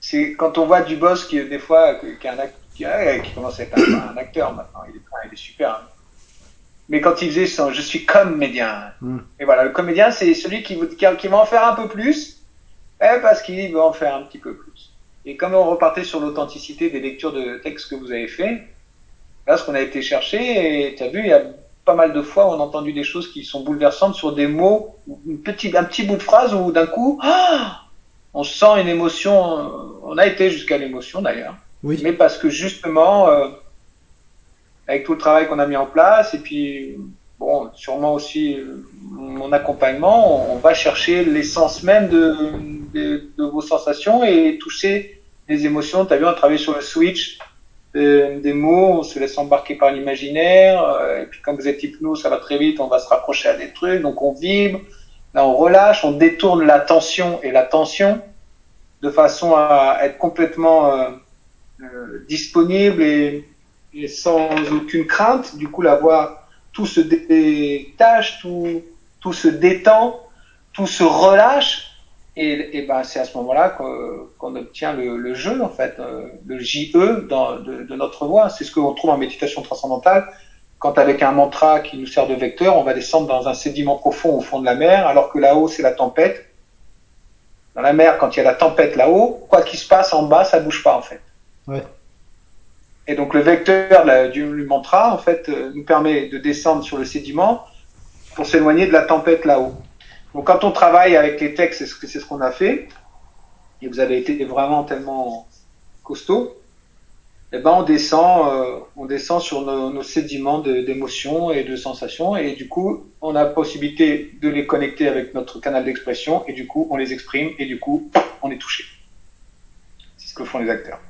c'est quand on voit du boss qui, des fois, qui, un acte, qui, qui, commence à être un, un, acteur maintenant, il est, il est super. Hein. Mais quand il faisait son, je suis comme médien. Mm. Et voilà, le comédien, c'est celui qui, qui, qui, va en faire un peu plus, eh, parce qu'il veut en faire un petit peu plus. Et comme on repartait sur l'authenticité des lectures de textes que vous avez fait, là, ce qu'on a été chercher, et tu as vu, il y a pas mal de fois, on a entendu des choses qui sont bouleversantes sur des mots, une petite, un petit bout de phrase où d'un coup, oh, on sent une émotion. On a été jusqu'à l'émotion d'ailleurs. Oui. Mais parce que justement, euh, avec tout le travail qu'on a mis en place, et puis, bon, sûrement aussi euh, mon accompagnement, on va chercher l'essence même de, de, de, vos sensations et toucher les émotions. Tu as vu, on a travaillé sur le switch des, mots, on se laisse embarquer par l'imaginaire, euh, et puis quand vous êtes hypnose, ça va très vite, on va se rapprocher à des trucs, donc on vibre, là on relâche, on détourne la tension et la tension, de façon à être complètement euh, euh, disponible et, et, sans aucune crainte. Du coup, la voix, tout se détache, tout, tout se détend, tout se relâche. Et, et ben, c'est à ce moment-là qu'on obtient le, le, jeu, en fait, euh, le JE dans, de, de notre voix. C'est ce qu'on trouve en méditation transcendantale quand avec un mantra qui nous sert de vecteur, on va descendre dans un sédiment profond au fond de la mer, alors que là-haut, c'est la tempête. Dans la mer, quand il y a la tempête là-haut, quoi qu'il se passe en bas, ça bouge pas, en fait. Ouais. Et donc, le vecteur la, du, du, mantra, en fait, euh, nous permet de descendre sur le sédiment pour s'éloigner de la tempête là-haut. Donc, quand on travaille avec les textes, c'est ce qu'on a fait. Et vous avez été vraiment tellement costaud eh ben on descend, euh, on descend sur nos, nos sédiments d'émotions et de sensations, et du coup, on a la possibilité de les connecter avec notre canal d'expression, et du coup, on les exprime, et du coup, on est touché. C'est ce que font les acteurs.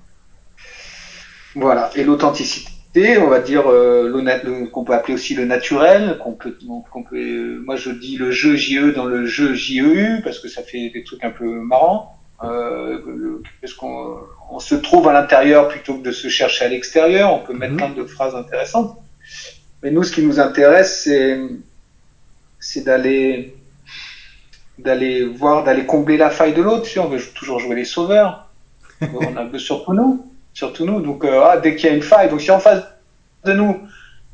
Voilà. Et l'authenticité, on va dire euh, qu'on peut appeler aussi le naturel, qu'on peut, qu'on peut, euh, moi je dis le jeu JE dans le jeu JEU parce que ça fait des trucs un peu marrants. Euh, parce qu'on on se trouve à l'intérieur plutôt que de se chercher à l'extérieur. On peut mettre mmh. plein de phrases intéressantes. Mais nous, ce qui nous intéresse, c'est c'est d'aller d'aller voir, d'aller combler la faille de l'autre. Si on veut toujours jouer les sauveurs, on a surtout nous, surtout nous. Donc euh, ah, dès qu'il y a une faille, donc si en face de nous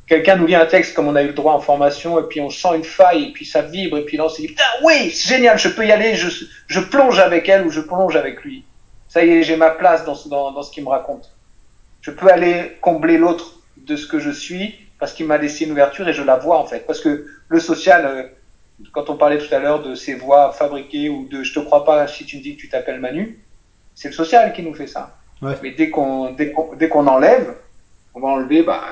quelqu'un nous lit un texte comme on a eu le droit en formation et puis on sent une faille et puis ça vibre et puis là on se dit putain oui c'est génial je peux y aller je, je plonge avec elle ou je plonge avec lui. Ça y est j'ai ma place dans, dans, dans ce qu'il me raconte. Je peux aller combler l'autre de ce que je suis parce qu'il m'a laissé une ouverture et je la vois en fait. Parce que le social euh, quand on parlait tout à l'heure de ces voix fabriquées ou de je te crois pas si tu me dis que tu t'appelles Manu c'est le social qui nous fait ça mais dès qu'on dès qu'on qu'on enlève on va enlever bah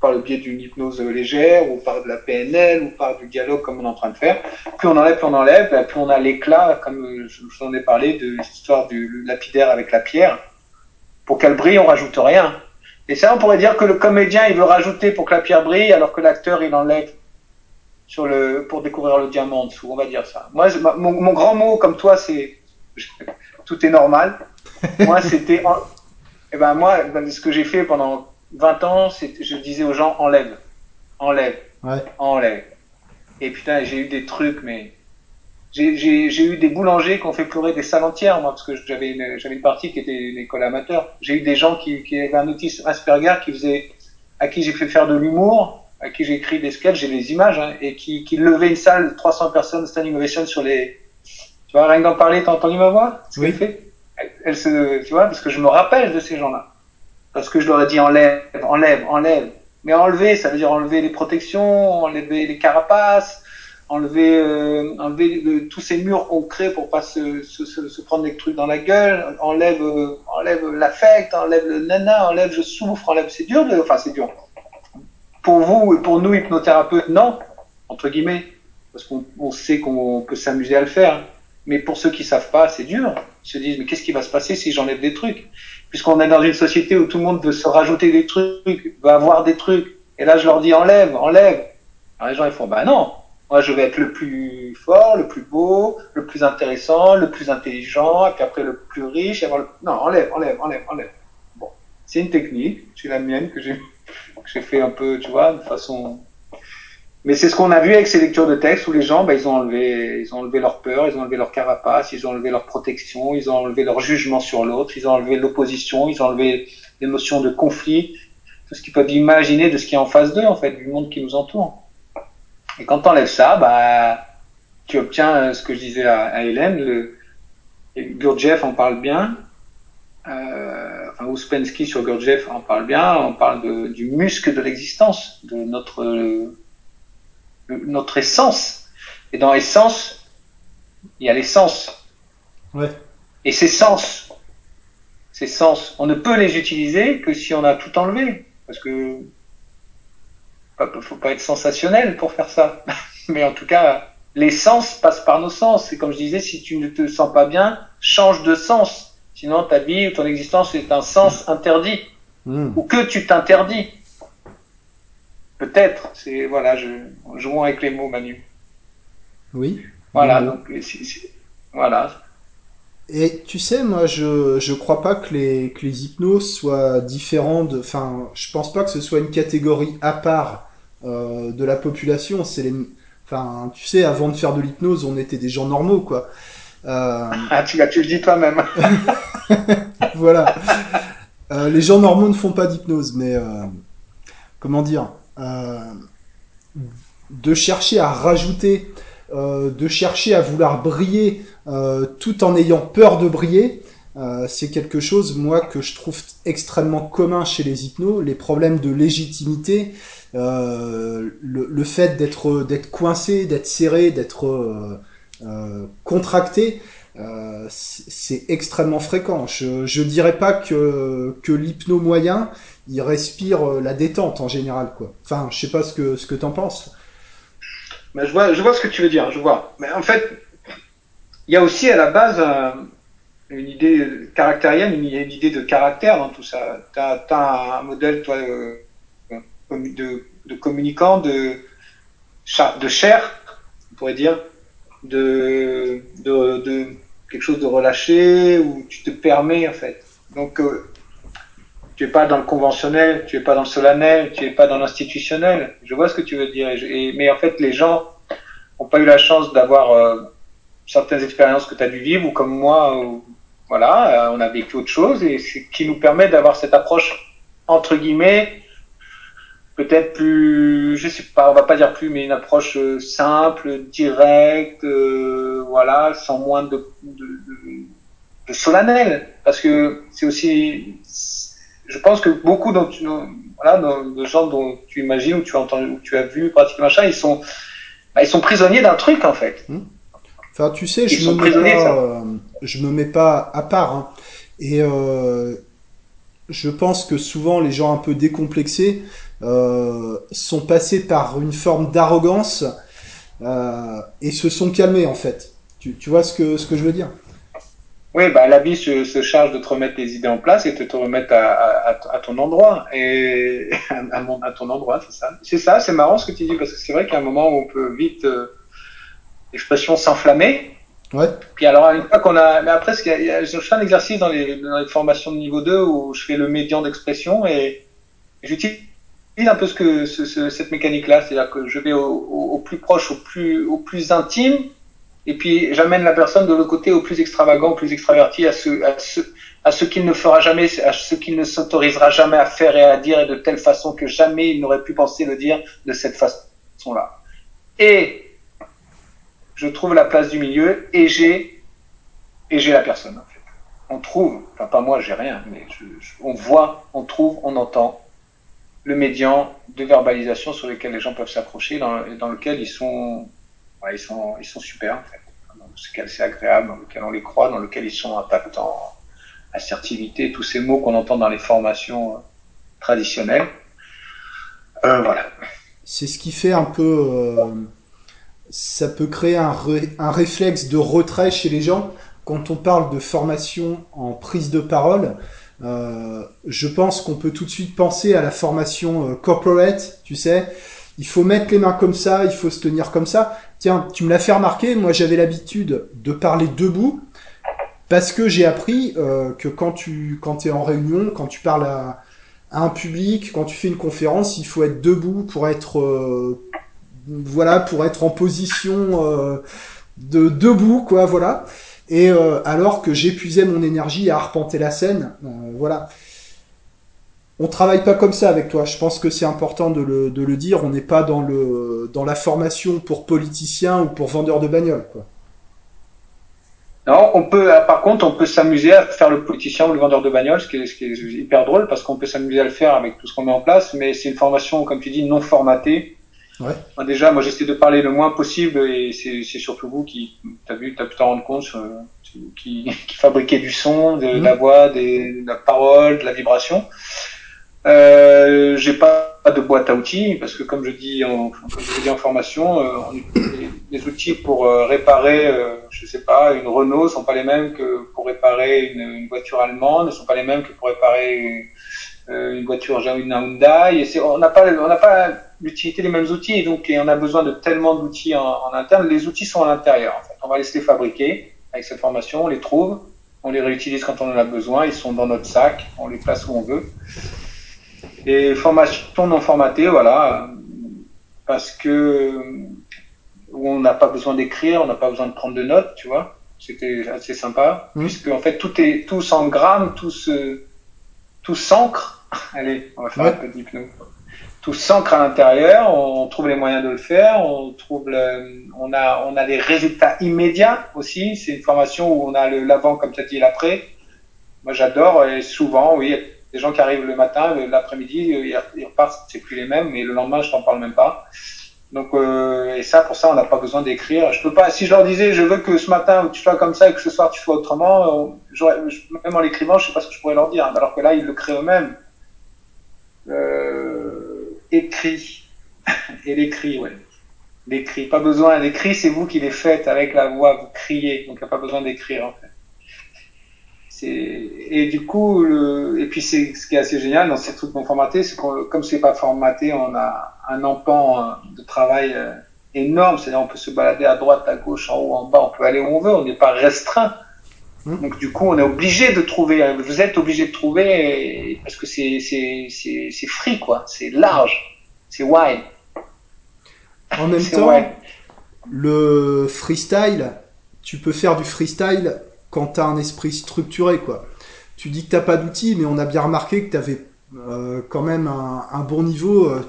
par le biais d'une hypnose légère ou par de la PNL ou par du dialogue comme on est en train de faire. Plus on enlève, plus on enlève, plus on a l'éclat, comme je vous en ai parlé, de l'histoire du lapidaire avec la pierre. Pour qu'elle brille, on rajoute rien. Et ça, on pourrait dire que le comédien, il veut rajouter pour que la pierre brille, alors que l'acteur, il enlève sur le, pour découvrir le diamant en dessous. On va dire ça. Moi, mon, mon grand mot, comme toi, c'est tout est normal. Moi, c'était, eh ben moi, ce que j'ai fait pendant 20 ans, je disais aux gens enlève, enlève, ouais. enlève. Et putain, j'ai eu des trucs, mais j'ai eu des boulangers qui ont fait pleurer des salles entières, moi, parce que j'avais une, j'avais une partie qui était une école amateur. J'ai eu des gens qui, qui avaient un autisme Asperger, qui faisait, à qui j'ai fait faire de l'humour, à qui j'ai écrit des sketchs, j'ai des images, hein, et qui, qui levait une salle de 300 personnes standing ovation sur les, tu vois, rien que d'en parler, t'as entendu ma voix? Oui. fait? Elle, se, tu vois, parce que je me rappelle de ces gens-là parce que je leur ai dit enlève, enlève, enlève. Mais enlever, ça veut dire enlever les protections, enlever les carapaces, enlever, euh, enlever le, tous ces murs qu'on crée pour pas se, prendre des trucs dans la gueule, enlève, euh, enlève l'affect, enlève le nana, enlève je souffre, enlève c'est dur, enfin c'est dur. Pour vous et pour nous hypnothérapeutes, non, entre guillemets, parce qu'on on sait qu'on peut s'amuser à le faire. Mais pour ceux qui savent pas, c'est dur. Ils se disent mais qu'est-ce qui va se passer si j'enlève des trucs? Puisqu'on est dans une société où tout le monde veut se rajouter des trucs, veut avoir des trucs. Et là, je leur dis enlève, enlève. Alors les gens ils font bah non, moi je vais être le plus fort, le plus beau, le plus intéressant, le plus intelligent, et puis après le plus riche, non enlève, enlève, enlève, enlève. Bon, c'est une technique, c'est la mienne que j'ai fait un peu, tu vois, de façon mais c'est ce qu'on a vu avec ces lectures de texte où les gens, bah, ils ont enlevé, ils ont enlevé leur peur, ils ont enlevé leur carapace, ils ont enlevé leur protection, ils ont enlevé leur jugement sur l'autre, ils ont enlevé l'opposition, ils ont enlevé les notions de conflit, tout ce qu'ils peuvent imaginer de ce qui est en face d'eux, en fait, du monde qui nous entoure. Et quand t'enlèves ça, bah, tu obtiens euh, ce que je disais à, à Hélène, le, Gurdjieff en parle bien, euh, enfin Ouspensky sur Gurdjieff en parle bien, on parle de, du muscle de l'existence, de notre euh, notre essence. Et dans essence, il y a l'essence. Ouais. Et ces sens, ces sens, on ne peut les utiliser que si on a tout enlevé. Parce que faut pas être sensationnel pour faire ça. Mais en tout cas, l'essence passe par nos sens. C'est comme je disais, si tu ne te sens pas bien, change de sens. Sinon, ta vie ou ton existence est un sens interdit. Mmh. Ou que tu t'interdis. Peut-être, c'est voilà, je jouons avec les mots, Manu. Oui. Voilà, donc voilà. Et tu sais, moi, je je crois pas que les que les hypnoses soient différents de. Enfin, je pense pas que ce soit une catégorie à part euh, de la population. C'est les. Enfin, tu sais, avant de faire de l'hypnose, on était des gens normaux, quoi. Euh... Ah, tu, tu le dis toi-même. voilà. Euh, les gens normaux ne font pas d'hypnose, mais comment dire? De chercher à rajouter, euh, de chercher à vouloir briller euh, tout en ayant peur de briller, euh, c'est quelque chose, moi, que je trouve extrêmement commun chez les hypnos. Les problèmes de légitimité, euh, le, fait d'être coincé, d'être serré, d'être euh, contracté, c'est extrêmement fréquent. Je je dirais pas que l'hypno moyen, il respire la détente en général. Enfin, je sais pas ce que que t'en penses. Je vois je vois ce que tu veux dire. Je vois. Mais en fait, il y a aussi à la base euh, une idée caractérienne, une, idée de caractère dans tout ça. Tu as, un modèle, toi, euh, de, de, communicant, de, de chair, on pourrait dire, de, de, de quelque chose de relâché, où tu te permets, en fait. Donc, euh, tu es pas dans le conventionnel, tu es pas dans le solennel, tu es pas dans l'institutionnel. Je vois ce que tu veux dire. Mais en fait, les gens n'ont pas eu la chance d'avoir euh, certaines expériences que tu as dû vivre ou comme moi, voilà, euh, on a vécu autre chose et c'est qui nous permet d'avoir cette approche entre guillemets peut-être plus, je sais pas, on va pas dire plus, mais une approche euh, simple, directe, euh, voilà, sans moins de, de, de, de solennel, parce que c'est aussi, je pense que beaucoup dont tu, voilà, de gens dont tu imagines ou tu as entendu, ou tu as vu pratiquer machin, ils sont, bah, ils sont prisonniers d'un truc en fait. Mmh. Enfin, tu sais, je me, mets pas, euh, je me mets pas à part. Hein. Et euh, je pense que souvent, les gens un peu décomplexés sont passés par une forme d'arrogance euh, et se sont calmés, en fait. Tu, tu vois ce que, ce que je veux dire? Oui, bah, la vie se, se, charge de te remettre les idées en place et de te remettre à, à, à ton endroit. Et à, mon, à ton endroit, c'est ça. C'est ça, c'est marrant ce que tu dis, parce que c'est vrai qu'à un moment où on peut vite euh, l'expression s'enflammer. Ouais. Puis alors, une fois qu'on a, mais après, il y a, je fais un exercice dans les, dans les formations de niveau 2 où je fais le médian d'expression et j'utilise un peu ce que, ce, ce, cette mécanique-là. C'est-à-dire que je vais au, plus proche, au plus, intime, et puis j'amène la personne de l'autre côté au plus extravagant, au plus extraverti, à ce, qu'il ne fera jamais, à ce qu'il ne s'autorisera jamais à faire et à dire et de telle façon que jamais il n'aurait pu penser le dire de cette façon-là. Et je trouve la place du milieu et j'ai et j'ai la personne en fait. On trouve, enfin pas moi j'ai rien, mais on voit, on trouve, on entend le médian de verbalisation sur lequel les gens peuvent s'accrocher, dans, dans lequel ils sont, ouais, ils sont, ils sont super dans lequel c'est agréable, dans lequel on les croit, dans lequel ils sont impactants, assertivité, tous ces mots qu'on entend dans les formations euh, traditionnelles. Euh, voilà. C'est ce qui fait un peu euh ça peut créer un, ré, un, réflexe de retrait chez les gens quand on parle de formation en prise de parole. Euh, je pense qu'on peut tout de suite penser à la formation euh, corporate, tu sais. Il faut mettre les mains comme ça, il faut se tenir comme ça. Tiens, tu me l'as fait remarquer, moi j'avais l'habitude de parler debout parce que j'ai appris euh, que quand tu quand es en réunion, quand tu parles à, un public, quand tu fais une conférence, il faut être debout pour être voilà, pour être en position de debout, quoi, voilà. Et euh, alors que j'épuisais mon énergie à arpenter la scène, euh, voilà. On travaille pas comme ça avec toi. Je pense que c'est important de le, dire. On n'est pas dans le dans la formation pour politicien ou pour vendeur de bagnole, quoi. Non, on peut. Par contre, on peut s'amuser à faire le politicien ou le vendeur de bagnole, ce qui est hyper drôle parce qu'on peut s'amuser à le faire avec tout ce qu'on met en place. Mais c'est une formation, comme tu dis, non formatée Ouais. Déjà, moi, j'essaie de parler le moins possible et c'est surtout vous qui, t'as vu, t'as pu t'en rendre compte, euh, qui, qui fabriquez du son, de, mmh. de la voix, des, de la parole, de la vibration. Euh, j'ai pas de boîte à outils parce que comme je dis en, comme je dis en formation, euh, les, les, outils pour euh, réparer, euh, je sais pas, une Renault sont pas les mêmes que pour réparer une, une voiture allemande, ne sont pas les mêmes que pour réparer une, euh, une voiture une Hyundai. Et on n'a pas, on n'a pas l'utilité des mêmes outils et donc et on a besoin de tellement d'outils en, en, interne. Les outils sont à l'intérieur. En fait. On va laisser les fabriquer avec cette formation, on les trouve, On les réutilise quand on en a besoin. Ils sont dans notre sac. On les place où on veut. Et formation non formatée, voilà, parce que où on n'a pas besoin d'écrire, on n'a pas besoin de prendre de notes, tu vois. C'était assez sympa, mmh. puisque en fait tout est tout s'engramme, tout se tout s'ancre. Allez, on va faire ouais. un peu d'hypnose. Tout s'ancre à l'intérieur, on trouve les moyens de le faire, on trouve le, on a on a les résultats immédiats aussi. C'est une formation où on a le l'avant comme tu as dit l'après. Moi j'adore et souvent oui des gens qui arrivent le matin, l'après-midi, ils repartent, c'est plus les mêmes, mais le lendemain, je t'en parle même pas. Donc, euh, et ça, pour ça, on n'a pas besoin d'écrire. Je peux pas, si je leur disais, je veux que ce matin tu sois comme ça et que ce soir tu sois autrement, même en l'écrivant, je sais pas ce que je pourrais leur dire. Alors que là, ils le créent eux-mêmes. Euh, écrit. et l'écrit, ouais. L'écrit. Pas besoin, l'écrit, c'est vous qui les faites avec la voix, vous criez. Donc, il n'y a pas besoin d'écrire, en fait et du coup le, et puis c'est ce qui est assez génial dans ces trucs non formatés c'est que comme c'est pas formaté on a un empan de travail euh, énorme c'est-à-dire on peut se balader à droite à gauche en haut en bas on peut aller où on veut on n'est pas restreint mmh. donc du coup on est obligé de trouver vous êtes obligé de trouver parce que c'est c'est c'est c'est free quoi c'est large c'est wide en même temps wide. le freestyle tu peux faire du freestyle quand tu as un esprit structuré, quoi. Tu dis que t'as pas d'outils, mais on a bien remarqué que tu avais euh, quand même un, un bon niveau euh,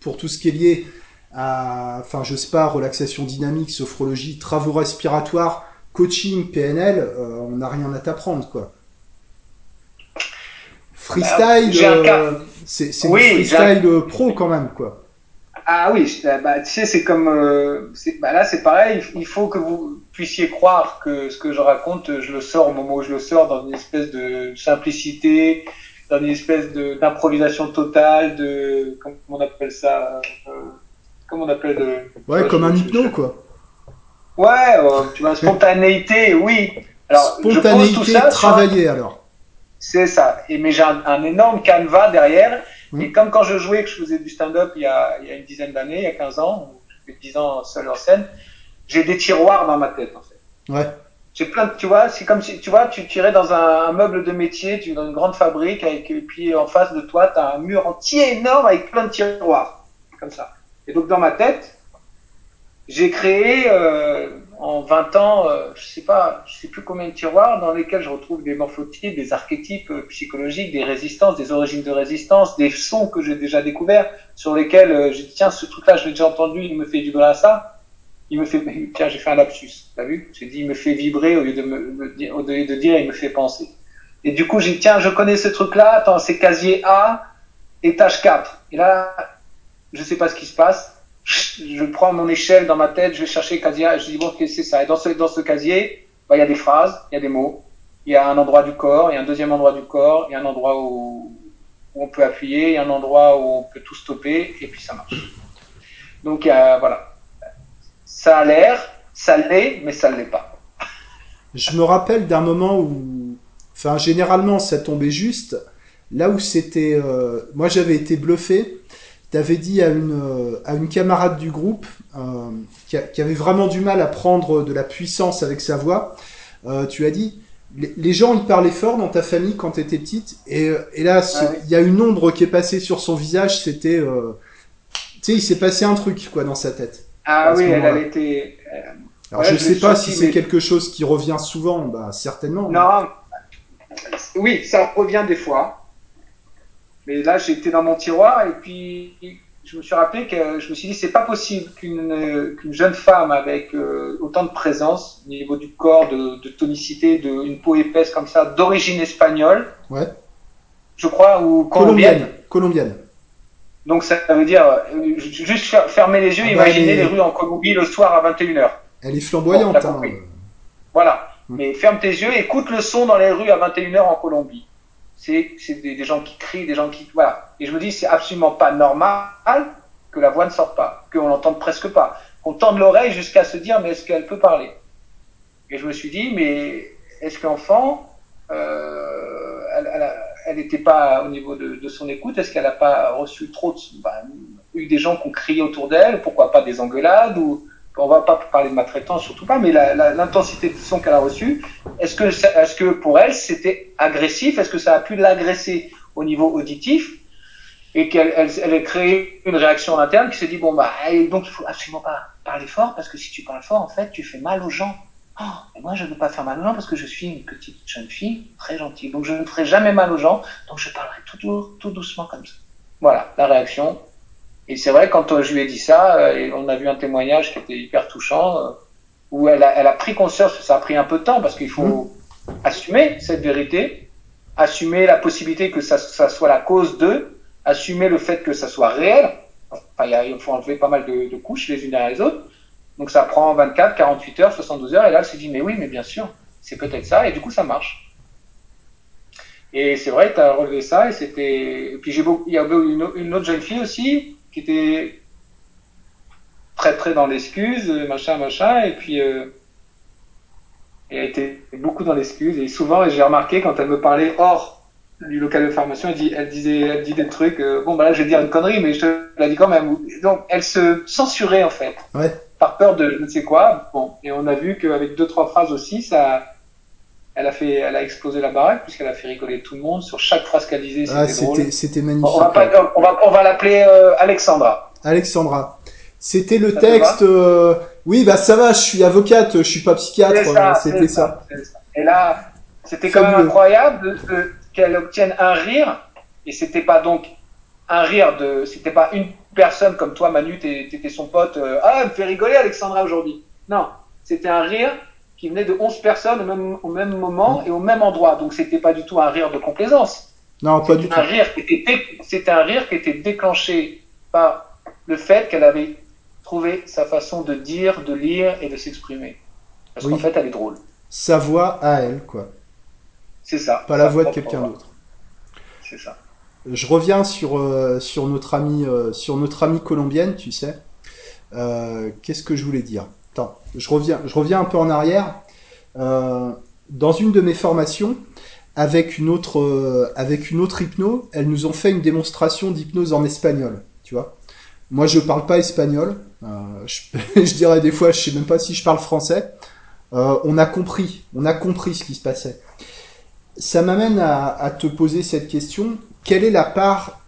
pour tout ce qui est lié à, enfin, je sais pas, relaxation dynamique, sophrologie, travaux respiratoires, coaching, PNL, euh, on n'a rien à t'apprendre, quoi. Freestyle, euh, c'est oui, freestyle pro quand même, quoi. Ah oui, bah, tu sais, c'est comme, euh, bah là c'est pareil, il faut que vous puissiez croire que ce que je raconte, je le sors au moment où je le sors dans une espèce de simplicité, dans une espèce d'improvisation totale, de, comment on appelle ça, euh, comment on appelle de, Ouais, comme un hypno, quoi. Ouais, euh, tu vois, spontanéité, oui. Alors, spontanéité, je pose tout ça travailler alors. C'est ça. Et mais j'ai un, un énorme canevas derrière et comme quand je jouais, que je faisais du stand-up il, y a, il y a une dizaine d'années, il y a 15 ans, fait 10 ans seul en scène, j'ai des tiroirs dans ma tête, en fait. Ouais. J'ai plein de, tu vois, c'est comme si, tu vois, tu tirais dans un, un, meuble de métier, tu dans une grande fabrique, avec, et puis en face de toi, tu as un mur entier énorme avec plein de tiroirs. Comme ça. Et donc dans ma tête, j'ai créé, euh, en 20 ans, euh, je sais pas, je sais plus combien de tiroirs dans lesquels je retrouve des morphotypes, des archétypes euh, psychologiques, des résistances, des origines de résistance, des sons que j'ai déjà découverts, sur lesquels euh, j'ai dit tiens ce truc-là je l'ai déjà entendu, il me fait vibrer à ça, il me fait tiens j'ai fait un lapsus, t'as vu? J'ai dit il me fait vibrer au lieu de me, dire, au lieu de dire il me fait penser. Et du coup j'ai dit tiens je connais ce truc-là, attends c'est casier A, étage 4. Et là je sais pas ce qui se passe je prends mon échelle dans ma tête, je vais chercher le casier, je dis bon, okay, c'est ça. Et dans ce, dans ce casier, bah, il y a des phrases, il y a des mots, il y a un endroit du corps, il y a un deuxième endroit du corps, il y a un endroit où, on peut appuyer, il y a un endroit où on peut tout stopper, et puis ça marche. Donc voilà. Ça a l'air, ça l'est, mais ça ne l'est pas. Je me rappelle d'un moment où, enfin, généralement, ça tombait juste. Là où c'était, euh, moi j'avais été bluffé tu avais dit à une, euh, à une camarade du groupe euh, qui, a, qui, avait vraiment du mal à prendre de la puissance avec sa voix, euh, tu as dit, les, les, gens ils parlaient fort dans ta famille quand tu étais petite, et, et là il ah y a une ombre qui est passée sur son visage, c'était... Euh, tu sais, il s'est passé un truc quoi dans sa tête. Ah oui, elle a été... Alors je ne sais pas si c'est mais... quelque chose qui revient souvent, bah certainement. Non, oui, ça revient des fois. Mais là, j'étais dans mon tiroir et puis je me suis rappelé que je me suis dit c'est pas possible qu'une jeune femme avec euh, autant de présence au niveau du corps, de, de tonicité, de une peau épaisse comme ça, d'origine espagnole. Ouais. Je crois ou colombienne. Colombienne. Donc ça veut dire euh, juste fermer les yeux, ah bah imaginer est... les rues en Colombie le soir à 21h. Elle est flamboyante. Bon, hein. Voilà. Mais ferme tes yeux, écoute le son dans les rues à 21h en Colombie c'est des, des, gens qui crient, des gens qui voilà. Et je me dis c'est absolument pas normal que la voix ne sorte pas, qu'on l'entende presque pas, qu'on tende l'oreille jusqu'à se dire mais est-ce qu'elle peut parler? Et je me suis dit mais est-ce qu'enfant euh, elle n'était pas au niveau de, de son écoute? Est-ce qu'elle n'a pas reçu trop de bah, eu des gens qui ont crié autour d'elle? Pourquoi pas des engueulades ou on va pas parler de maltraitance, surtout pas, mais l'intensité du son qu'elle a reçu, est-ce que, pour elle c'était agressif? Est-ce que ça a pu l'agresser au niveau auditif? Et qu'elle elle, a créé une réaction interne qui s'est dit bon bah donc il faut absolument pas parler fort parce que si tu parles fort en fait tu fais mal aux gens. Oh, moi je ne veux pas faire mal aux gens parce que je suis une petite jeune fille très gentille. Donc je ne ferai jamais mal aux gens. Donc je parlerai tout, tout doucement comme ça. Voilà la réaction et c'est vrai, quand euh, je lui ai dit ça, euh, on a vu un témoignage qui était hyper touchant, euh, où elle a, elle a pris conscience, ça a pris un peu de temps, parce qu'il faut mmh. assumer cette vérité, assumer la possibilité que ça, ça soit la cause d'eux, assumer le fait que ça soit réel. Enfin, il, faut enlever pas mal de, de, couches les unes derrière les autres. Donc ça prend 24, 48 heures, 72 heures, et là elle s'est dit, mais oui, mais bien sûr, c'est peut-être ça, et du coup ça marche. Et c'est vrai, tu as relevé ça, et c'était. Et puis j'ai beaucoup... il y a une autre jeune fille aussi, qui était très très dans l'excuse, machin, machin, et puis euh, elle était beaucoup dans l'excuse, et souvent, j'ai remarqué quand elle me parlait hors du local de formation, elle, dit, elle disait, elle dit des trucs, euh, bon bah là je vais dire une connerie, mais je te la dis quand même. Donc elle se censurait en fait, ouais. par peur de je ne sais quoi. Bon, et on a vu qu'avec deux trois phrases aussi, ça, elle a fait, elle a explosé la baraque puisqu'elle a fait rigoler tout le monde sur chaque phrase qu'elle disait. Ah, c'était, c'était magnifique. On va, on va, on va l'appeler euh, Alexandra. Alexandra. C'était le texte. Euh, oui, bah ça va. Je suis avocate. Je suis pas psychiatre. Euh, c'était ça, ça. Et là, c'était quand même incroyable qu'elle obtienne un rire. Et c'était pas donc un rire de. C'était pas une personne comme toi, Manu. T'étais son pote. ah, elle me fait rigoler, Alexandra aujourd'hui. Non, c'était un rire qui venait de 11 personnes au même, au même moment et au même endroit. Donc c'était pas du tout un rire de complaisance. Non, pas du tout. C'était un rire qui était déclenché par le fait qu'elle avait trouvé sa façon de dire, de lire et de s'exprimer. Parce qu'en fait, elle est drôle. Sa voix à elle, quoi. C'est ça. Pas la voix de quelqu'un d'autre. C'est ça. Je reviens sur, euh, sur, notre amie, euh, sur notre amie colombienne, tu sais. Euh, qu'est-ce que je voulais dire? Attends, je reviens, je reviens un peu en arrière. Euh, dans une de mes formations, avec une autre, euh, avec une autre hypno, elles nous ont fait une démonstration d'hypnose en espagnol. Tu vois Moi, je parle pas espagnol. Euh, je, dirais des fois, je sais même pas si je parle français. On a compris, on a compris ce qui se passait. Ça m'amène à, à, te poser cette question quelle est la part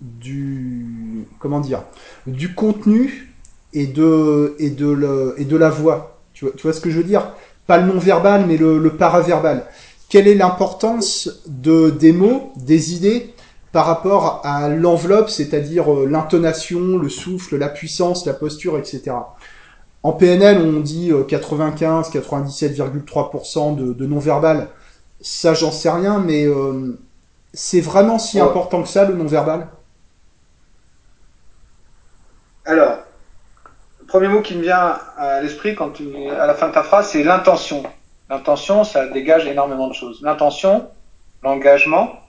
du comment dire du contenu et de, et de, le, et de la voix. Tu vois, tu vois ce que je veux dire? Pas le non-verbal, mais le, le paraverbal. Quelle est l'importance de, des mots, des idées par rapport à l'enveloppe, c'est-à-dire euh, l'intonation, le souffle, la puissance, la posture, etc. En PNL, on dit 95, euh, 97,3% de, de non-verbal. Ça, j'en sais rien, mais euh, c'est vraiment si important que ça, le non-verbal Alors, premier mot qui me vient à l'esprit quand tu, à la fin de ta phrase, c'est l'intention. L'intention, ça dégage énormément de choses. L'intention, l'engagement.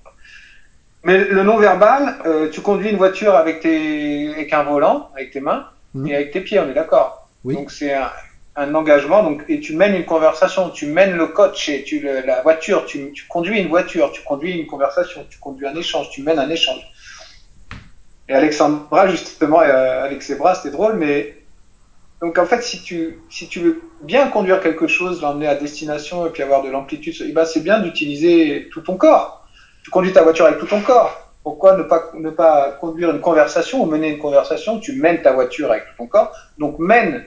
Mais le non-verbal, euh, tu conduis une voiture avec, tes, avec un volant, avec tes mains mmh. et avec tes pieds, on est d'accord? Oui. Donc c'est un, un, engagement, donc, et tu mènes une conversation, tu mènes le coach et tu, le, la voiture, tu, tu conduis une voiture, tu conduis une conversation, tu conduis un échange, tu mènes un échange. Et Alexandra, justement, euh, avec ses bras, c'était drôle, mais donc en fait, si tu, si tu veux bien conduire quelque chose, l'emmener à destination et puis avoir de l'amplitude, eh ben, c'est bien d'utiliser tout ton corps. Tu conduis ta voiture avec tout ton corps. Pourquoi ne pas, ne pas conduire une conversation ou mener une conversation? Tu mènes ta voiture avec tout ton corps. Donc mène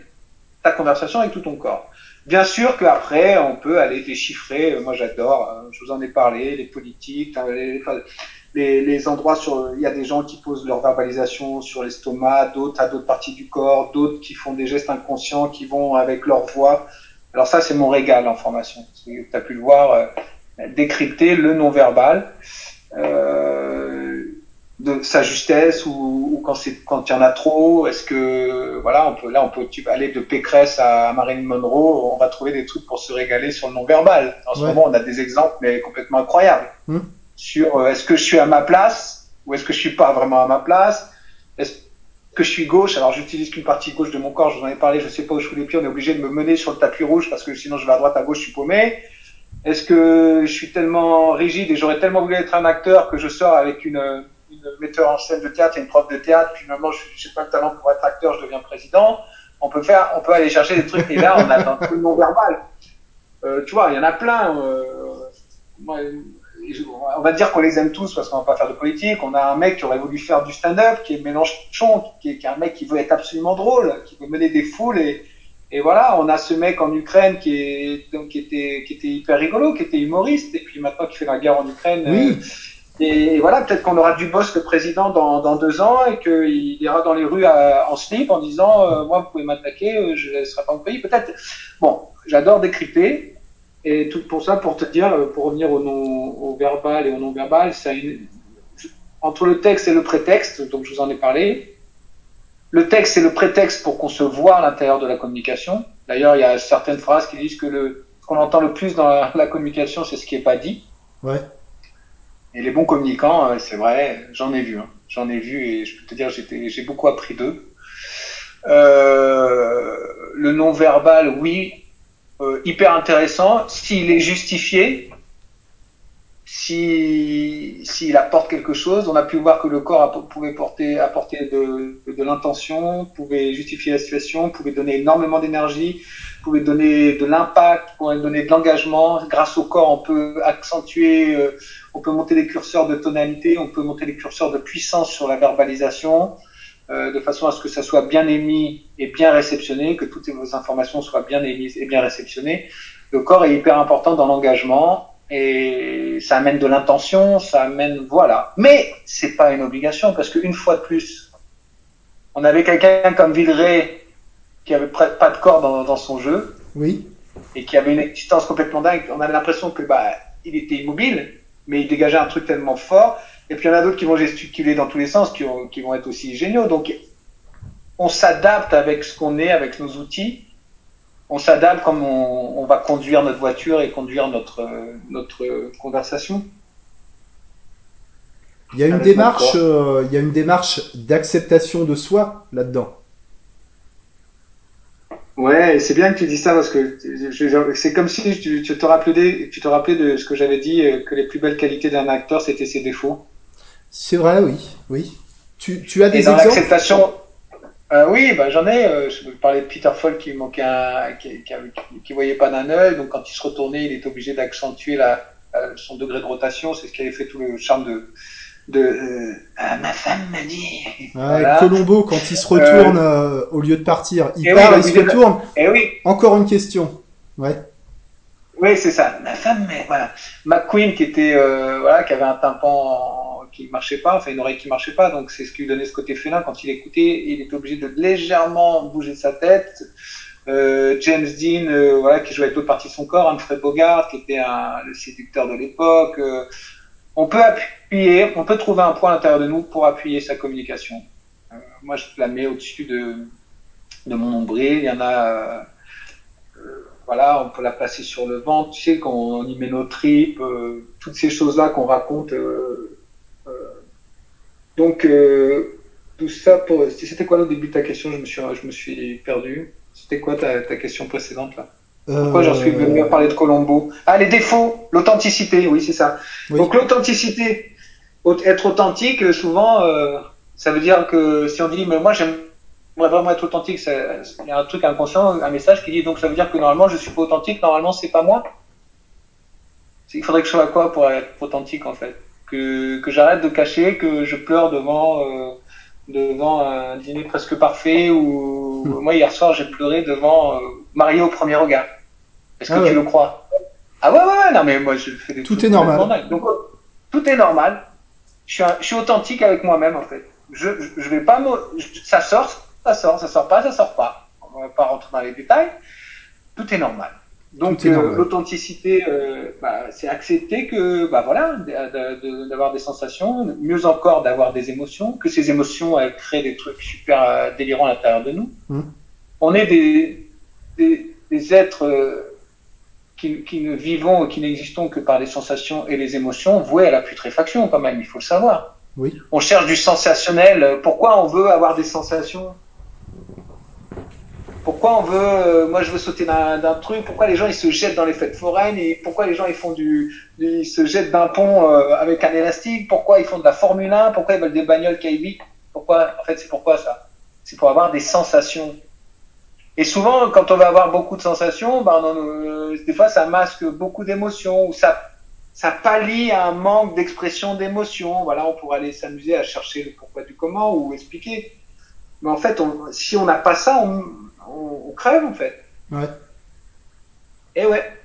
ta conversation avec tout ton corps. Bien sûr qu'après, on peut aller déchiffrer. Moi, j'adore. Hein, je vous en ai parlé. Les politiques, les, les, endroits sur, il y a des gens qui posent leur verbalisation sur l'estomac, d'autres à d'autres parties du corps, d'autres qui font des gestes inconscients, qui vont avec leur voix. Alors ça, c'est mon régal en formation. Tu as pu le voir, euh, décrypter le non-verbal, euh, de sa justesse ou, ou quand c'est quand il y en a trop. Est-ce que voilà, on peut là, on peut aller de Pécresse à Marilyn Monroe, on va trouver des trucs pour se régaler sur le non-verbal. En ce moment, on a des exemples mais complètement incroyables. Mmh sur euh, est-ce que je suis à ma place ou est-ce que je suis pas vraiment à ma place? Est-ce que je suis gauche? Alors j'utilise qu'une partie gauche de mon corps, je vous en ai parlé, je sais pas où je fous les pieds, on est obligé de me mener sur le tapis rouge parce que sinon je vais à droite, à gauche, je suis paumé. Est-ce que je suis tellement rigide et j'aurais tellement voulu être un acteur que je sors avec une, une metteur en scène de théâtre et une prof de théâtre, finalement je n'ai pas le talent pour être acteur, je deviens président On peut faire, on peut aller chercher des trucs et là on a dans tout le non verbal. Euh, tu vois, il y en a plein. Euh, moi, on va dire qu'on les aime tous parce qu'on va pas faire de politique. On a un mec qui aurait voulu faire du stand-up, qui est Mélenchon, qui est, qui est un mec qui veut être absolument drôle, qui veut mener des foules et, et voilà, on a ce mec en Ukraine qui est donc qui était qui était hyper rigolo, qui était humoriste et puis maintenant qui fait la guerre en Ukraine. Oui. Euh, et voilà, peut-être qu'on aura Dubosc président dans, dans deux ans et qu'il ira dans les rues à, en slip en disant euh, moi vous pouvez m'attaquer, euh, je ne laisserai pas mon pays. Peut-être. Bon, j'adore décrypter et tout pour ça pour te dire, euh, pour revenir au non au verbal et au non verbal, ça une, entre le texte et le prétexte, donc je vous en ai parlé. Le texte c'est le prétexte pour qu'on se voit à l'intérieur de la communication. D'ailleurs, il y a certaines phrases qui disent que le ce qu'on entend le plus dans la, la communication, c'est ce qui est pas dit. Ouais. Et les bons communicants, euh, c'est vrai, j'en ai vu, hein. j'en ai vu et je peux te dire, j'ai beaucoup appris d'eux. Euh, le non-verbal, oui, euh, hyper intéressant. S'il est justifié, si s'il apporte quelque chose, on a pu voir que le corps pouvait porter, apporter de, de l'intention, pouvait justifier la situation, pouvait donner énormément d'énergie, pouvait donner de l'impact, pouvait donner de l'engagement. Grâce au corps, on peut accentuer, euh, on peut monter les curseurs de tonalité, on peut monter les curseurs de puissance sur la verbalisation, de façon à ce que ça soit bien émis et bien réceptionné, que toutes vos informations soient bien émises et bien réceptionnées. Le corps est hyper important dans l'engagement et ça amène de l'intention, ça amène voilà. Mais c'est pas une obligation parce qu'une fois de plus, on avait quelqu'un comme Villeray qui avait pas de corps dans, dans, son jeu. Oui. Et qui avait une existence complètement dingue. On avait l'impression que bah il était immobile, mais il dégageait un truc tellement fort. Et puis il y en a d'autres qui vont gesticuler dans tous les sens, qui, ont, qui vont être aussi géniaux. Donc on s'adapte avec ce qu'on est, avec nos outils on s'adapte comme on, on, va conduire notre voiture et conduire notre, notre conversation. Il y a une démarche, euh, il y a une démarche d'acceptation de soi là-dedans. Ouais, c'est bien que tu dis ça parce que c'est comme si tu, tu, te rappelais, tu te rappelais de ce que j'avais dit euh, que les plus belles qualités d'un acteur c'était ses défauts. C'est vrai, oui, oui. Tu, tu as des et dans exemples. l'acceptation, euh, oui, bah, j'en ai. Euh, je parlais de Peter Falk qui manquait un, qui, qui, qui voyait pas d'un œil, donc quand il se retournait, il était obligé d'accentuer la, euh, son degré de rotation. C'est ce qui avait fait tout le charme de. De euh, ah, ma femme m'a dit. Ouais, voilà. Colombo, quand il se retourne euh, au lieu de partir, il part, oui, il se retourne. Et oui. Encore une question. Ouais. Oui, c'est ça. Ma femme, mais voilà. McQueen qui était, voilà, qui avait un tympan qui marchait pas, enfin une oreille qui marchait pas, donc c'est ce qui lui donnait ce côté félin. Quand il écoutait, il était obligé de légèrement bouger sa tête. Euh, James Dean, euh, voilà, qui jouait avec l'autre partie de son corps, Humphrey Bogart, qui était un, le séducteur de l'époque. Euh, on peut appuyer, on peut trouver un point à l'intérieur de nous pour appuyer sa communication. Euh, moi, je la mets au-dessus de, mon nombril. Il y en a, voilà, on peut la placer sur le ventre. Tu sais, quand on y met nos tripes, toutes ces choses-là qu'on raconte donc, euh, tout ça pour. C'était quoi le début de ta question? Je me, suis, je perdu. C'était quoi ta, ta, question précédente là? Pourquoi j'en suis venu à parler de Colombo Ah, les défauts, l'authenticité, oui, c'est ça. Oui. Donc, l'authenticité, être authentique, souvent, euh, ça veut dire que si on dit, mais moi j'aimerais vraiment être authentique, il y a un truc inconscient, un message qui dit, donc ça veut dire que normalement je suis pas authentique, normalement c'est pas moi? Il faudrait que je sois quoi pour être authentique en fait? Que, que j'arrête de cacher que je pleure devant euh, devant un dîner presque parfait ou mmh. moi hier soir j'ai pleuré devant euh, Mario au premier regard. Est-ce que ah ouais. tu le crois? Ah ouais, ouais ouais non mais moi je fais des tout est normal. Donc tout est normal. Je suis un, je suis authentique avec moi-même en fait. Je, je, je vais pas me ça sort ça sort ça sort pas ça sort pas. On va pas rentrer dans les détails. Tout est normal. Donc euh, l'authenticité, euh, bah, c'est accepter que, bah voilà, d'avoir de, de, des sensations, mieux encore d'avoir des émotions, que ces émotions elles créent des trucs super euh, délirants à l'intérieur de nous. Mmh. On est des, des, des êtres euh, qui, qui, ne vivons, qui n'existons que par des sensations et les émotions vouées à la putréfaction quand même, il faut le savoir. Oui. On cherche du sensationnel. Pourquoi on veut avoir des sensations? Pourquoi on veut, euh, moi je veux sauter d'un truc, pourquoi les gens ils se jettent dans les fêtes foraines et pourquoi les gens ils font du, ils se jettent d'un pont euh, avec un élastique, pourquoi ils font de la Formule 1, pourquoi ils veulent des bagnoles qui pourquoi, en fait c'est pourquoi ça? C'est pour avoir des sensations. Et souvent, quand on va avoir beaucoup de sensations, ben, euh, des fois, ça masque beaucoup d'émotions ou ça, ça pallie à un manque d'expression d'émotions. Voilà, on pourrait aller s'amuser à chercher le pourquoi du comment ou expliquer. Mais en fait, on, si on n'a pas ça, on, on, on, crève en fait. Ouais. Et ouais.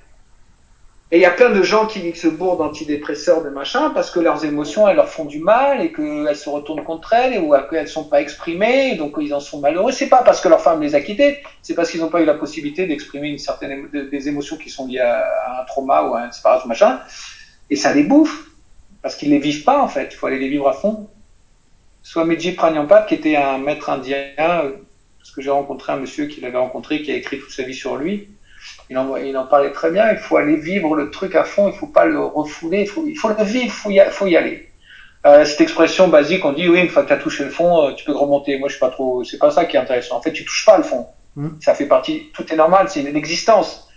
Et il y a plein de gens qui se bourrent d'antidépresseurs, de machin, parce que leurs émotions, elles leur font du mal et qu'elles se retournent contre elles ou qu'elles sont pas exprimées, donc ils en sont malheureux. C'est pas parce que leur femme les a quittés, c'est parce qu'ils n'ont pas eu la possibilité d'exprimer une certaine des émotions qui sont liées à un trauma ou à une séparation, machin. Et ça les bouffe parce qu'ils les vivent pas en fait. Il faut aller les vivre à fond. Soit Medji Pranyampat, qui était un maître indien, parce que j'ai rencontré un monsieur qui l'avait rencontré, qui a écrit toute sa vie sur lui il en, il en parlait très bien. Il faut aller vivre le truc à fond. Il faut pas le refouler. Il faut, il faut le vivre. Il faut y, faut y aller. Euh, cette expression basique, on dit oui, une fois que tu as touché le fond, euh, tu peux remonter. Moi, je suis pas trop. C'est pas ça qui est intéressant. En fait, tu touches pas le fond. Mmh. Ça fait partie. Tout est normal. C'est une existence.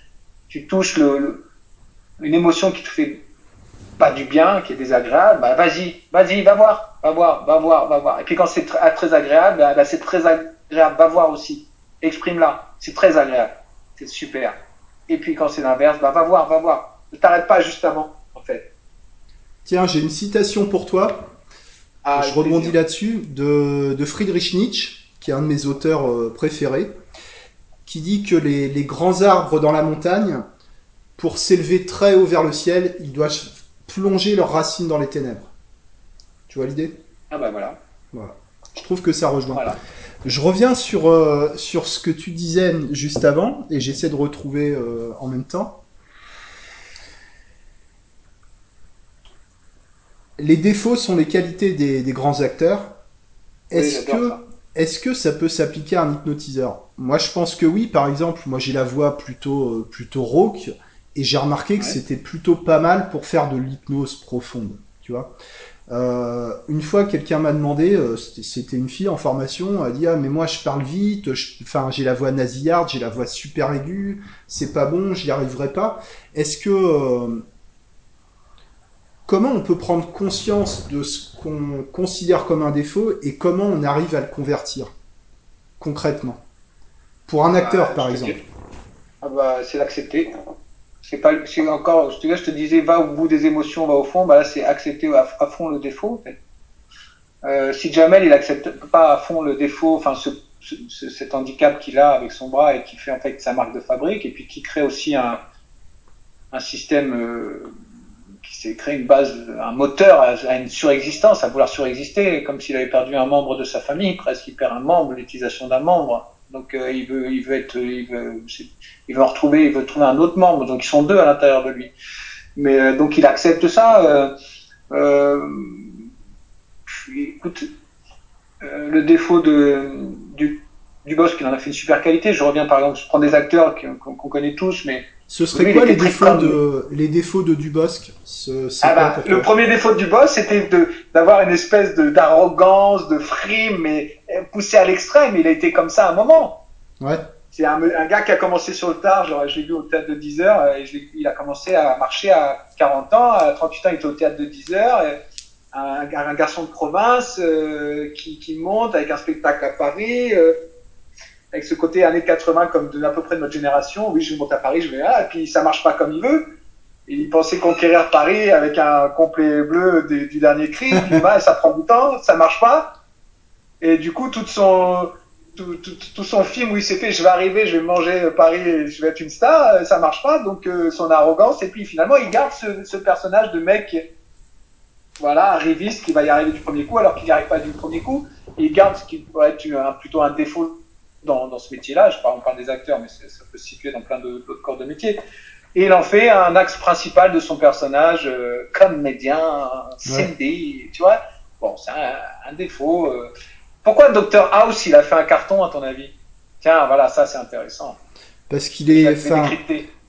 Tu touches le, le, une émotion qui te fait pas du bien, qui est désagréable. Bah vas-y, vas-y, va voir, va voir, va voir, va voir. Et puis quand c'est très, très agréable, bah, bah, c'est très agréable. Va voir aussi. Exprime-la. C'est très agréable. C'est super. Et puis quand c'est l'inverse, bah va voir, va voir. Ne t'arrête pas juste avant, en fait. Tiens, j'ai une citation pour toi. Ah, je rebondis là-dessus de, de, Friedrich Nietzsche, qui est un de mes auteurs euh, préférés, qui dit que les, les, grands arbres dans la montagne, pour s'élever très haut vers le ciel, ils doivent plonger leurs racines dans les ténèbres. Tu vois l'idée? Ah bah voilà. Voilà. Je trouve que ça rejoint. Voilà. Je reviens sur, euh, sur ce que tu disais juste avant, et j'essaie de retrouver euh, en même temps. Les défauts sont les qualités des, des grands acteurs. Est-ce oui, que, est-ce que ça peut s'appliquer à un hypnotiseur? Moi, je pense que oui. Par exemple, moi, j'ai la voix plutôt, euh, plutôt rauque, et j'ai remarqué que Ouais. c'était plutôt pas mal pour faire de l'hypnose profonde. Tu vois? Euh, une fois, quelqu'un m'a demandé, euh, c'était une fille en formation, elle a dit ah mais moi je parle vite, enfin j'ai la voix nasillarde, j'ai la voix super aiguë, c'est pas bon, j'y arriverai pas. Est-ce que euh, comment on peut prendre conscience de ce qu'on considère comme un défaut et comment on arrive à le convertir concrètement? Pour un acteur Bah, par exemple. Ah bah, c'est l'accepter. C'est pas, c'est encore, je te, je te disais, va au bout des émotions, va au fond. Bah là, c'est accepter à, fond le défaut. Euh, si Jamel, il accepte pas à fond le défaut, enfin, ce, ce- ce- cet handicap qu'il a avec son bras et qui fait en fait sa marque de fabrique, et puis qui crée aussi un, un système euh, qui s'est créé une base, un moteur à une surexistence, à vouloir surexister, comme s'il avait perdu un membre de sa famille, presque. Il perd un membre, l'utilisation d'un membre. Donc euh, il veut, retrouver, il veut trouver un autre membre. Donc ils sont deux à l'intérieur de lui. Mais euh, donc il accepte ça. Euh, le défaut du boss, qu'il en a fait une super qualité. Je reviens par exemple, je prends des acteurs qu'on connaît tous, mais Ce serait quoi les défauts de les défauts de Dubosc Ce- Ah bah, le premier défaut du boss, c'était de d'avoir une espèce de d'arrogance, de frime, mais euh, poussé à l'extrême. Il a été comme ça à un moment. Ouais. C'est un, un gars qui a commencé sur le tard, genre, je l'ai vu au théâtre de 10 heures, euh, et je il a commencé à marcher à 40 ans, à 38 ans il était au théâtre de 10 heures, et un, un garçon de province euh, qui, qui monte avec un spectacle à Paris, euh, avec ce côté années 80 comme de, à peu près de notre génération, oui je monte à Paris, je vais là, et puis ça marche pas comme il veut, et il pensait conquérir Paris avec un complet bleu du, du dernier cri, puis bah, ça prend du temps, ça marche pas, et du coup toute son tout, tout, tout son film où il s'est fait je vais arriver, je vais manger Paris je vais être une star, euh, ça marche pas, donc euh, son arrogance, et puis finalement il garde ce, ce personnage de mec, voilà, arriviste qui va y arriver du premier coup alors qu'il n'y arrive pas du premier coup, et il garde ce qui pourrait être un, plutôt un défaut dans, dans ce métier-là, je parle, on parle des acteurs, mais ça peut se situer dans plein de- d'autres corps de métier, et il en fait un axe principal de son personnage euh, comme médien, Cindy, tu vois, bon, c'est un, un défaut. euh. Pourquoi Dr House, il a fait un carton, à ton avis? Tiens, voilà, ça c'est intéressant. Parce qu'il est, enfin,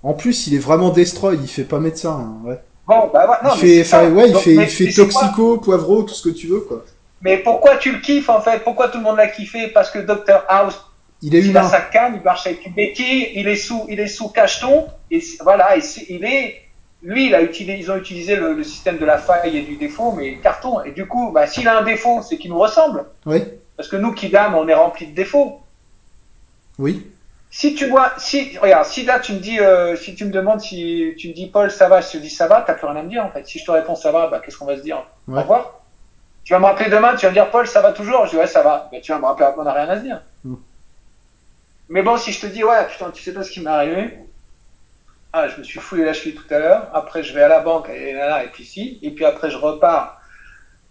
en plus, il est vraiment destroy. Il fait pas médecin. hein, ouais. Bon, bah ouais, non, il mais fait, ça. il fait, mais- il fait toxico, poivreau, tout ce que tu veux, quoi. Mais pourquoi tu le kiffes en fait? Pourquoi tout le monde l'a kiffé? Parce que Dr House, Il est il a sa canne, il marche avec une béquille, il est sous, il est sous cacheton, et voilà, et il est, lui, il a utilisé, ils ont utilisé le, le système de la faille et du défaut, mais carton. Et du coup, bah, s'il a un défaut, c'est qu'il nous ressemble. Oui, Parce que nous, Kidam, on est rempli de défauts. oui. si tu vois, si regarde, si là tu me dis, euh, si tu me demandes si tu me dis Paul ça va, je te dis ça va, t'as plus rien à me dire en fait. Si je te réponds ça va, bah qu'est-ce qu'on va se dire? Au revoir. Tu vas me rappeler demain, tu vas me dire Paul ça va toujours, je dis ouais ça va. Bah, tu vas me rappeler, on n'a rien à se dire. Mm. Mais bon, si je te dis ouais putain tu sais pas ce qui m'est arrivé, ah je me suis foulé la cheville tout à l'heure, après je vais à la banque et là et puis si, et puis après je repars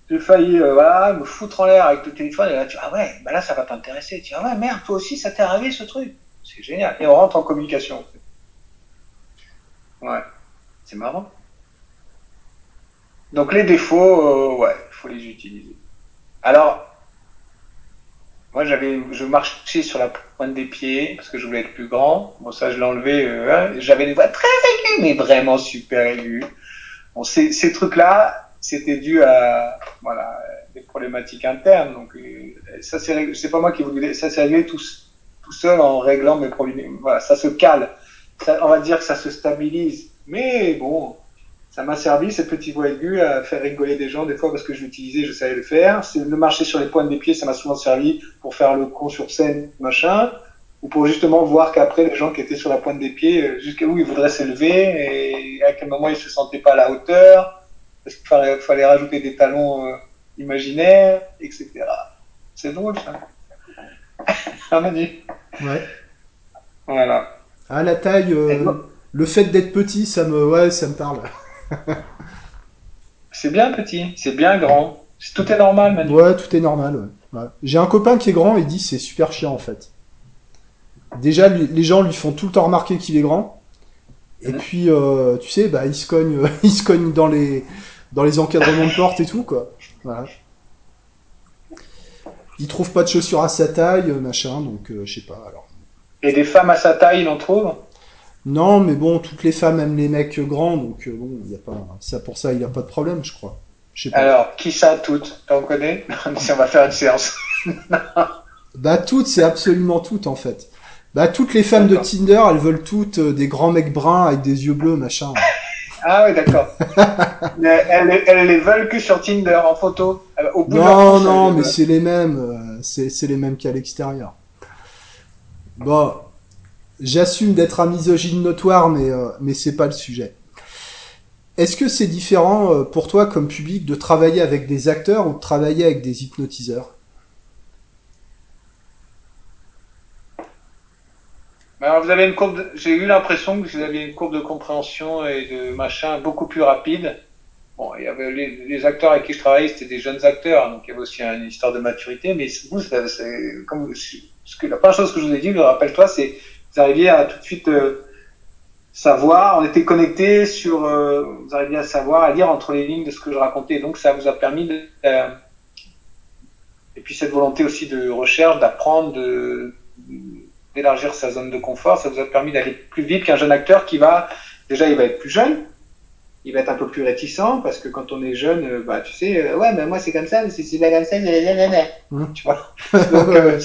j'ai failli euh, voilà, me foutre en l'air avec le téléphone et là tu ah ouais, bah là ça va t'intéresser. Tu dis ah ouais, merde, toi aussi ça t'est arrivé ce truc. C'est génial. Et on rentre en communication. Ouais, c'est marrant. Donc les défauts, euh, ouais, il faut les utiliser. Alors, moi j'avais, je marchais sur la pointe des pieds parce que je voulais être plus grand. Bon ça je l'ai enlevé. Euh, j'avais des voix très aiguës, mais vraiment super aiguës. Bon ces, ces trucs là, c'était dû à voilà des problématiques internes. Donc euh, ça c'est c'est pas moi qui voulais ça s'est réglé tout tout seul en réglant mes problèmes. Voilà, ça se cale. Ça, on va dire que ça se stabilise. Mais bon, ça m'a servi cette petite voix aiguë à faire rigoler des gens des fois parce que je l'utilisais, je savais le faire. C'est le marcher sur les pointes des pieds, ça m'a souvent servi pour faire le con sur scène, machin, ou pour justement voir qu'après les gens qui étaient sur la pointe des pieds, euh, jusqu'à où ils voudraient s'élever et à quel moment ils se sentaient pas à la hauteur parce qu'il fallait, fallait, rajouter des talons euh, imaginaires, etc. C'est drôle ça. ah, dit. Ouais. Voilà. Ah, la taille, euh, le fait d'être petit, ça me, ouais, ça me parle. c'est bien petit, c'est bien grand. Tout est normal, Manu. Ouais, tout est normal. Ouais. J'ai un copain qui est grand, il dit c'est super chiant en fait. Déjà, les gens lui font tout le temps remarquer qu'il est grand. Et mhm. puis, euh, tu sais, bah, il se cogne, il se cogne dans les, dans les encadrements de porte et tout, quoi. Voilà. Il trouve pas de chaussures à sa taille, machin, donc euh, je sais pas. Alors. Et des femmes à sa taille, il en trouve? Non, mais bon, toutes les femmes aiment les mecs grands, donc euh, bon, y a pas, ça pour ça, il a pas de problème, je crois. Pas. Alors, qui ça, toutes T'en connais? Si on va faire une séance. bah toutes, c'est absolument toutes en fait. Bah toutes les femmes de Tinder, elles veulent toutes euh, des grands mecs bruns avec des yeux bleus, machin. Ah oui, d'accord. elles, elles, les veulent que sur Tinder en photo. Euh, au bout non, non, mais c'est les mêmes. Euh, c'est les mêmes qu'à l'extérieur. Bon, j'assume d'être un misogyne notoire, mais euh, mais c'est pas le sujet. Est-ce que c'est différent pour toi comme public de travailler avec des acteurs ou de travailler avec des hypnotiseurs? Courbe. J'ai eu l'impression que vous aviez une courbe de compréhension et de machin beaucoup plus rapide. Bon, il y avait les, acteurs avec qui je travaillais, c'était des jeunes acteurs, donc il y avait aussi une histoire de maturité. Mais vous, comme la première chose que je vous ai dit, rappelle-toi, c'est vous arriviez à tout de suite euh, savoir. On était connectés sur. Euh, vous arriviez à savoir, à lire entre les lignes de ce que je racontais. Donc ça vous a permis de. Euh, et puis cette volonté aussi de recherche, d'apprendre, de d'élargir sa zone de confort, ça vous a permis d'aller plus vite qu'un jeune acteur qui va, déjà, il va être plus jeune, il va être un peu plus réticent, parce que quand on est jeune, euh, bah, tu sais, euh, ouais, mais moi, c'est comme ça, mais c'est pas comme ça, mmh. tu vois? Donc, euh,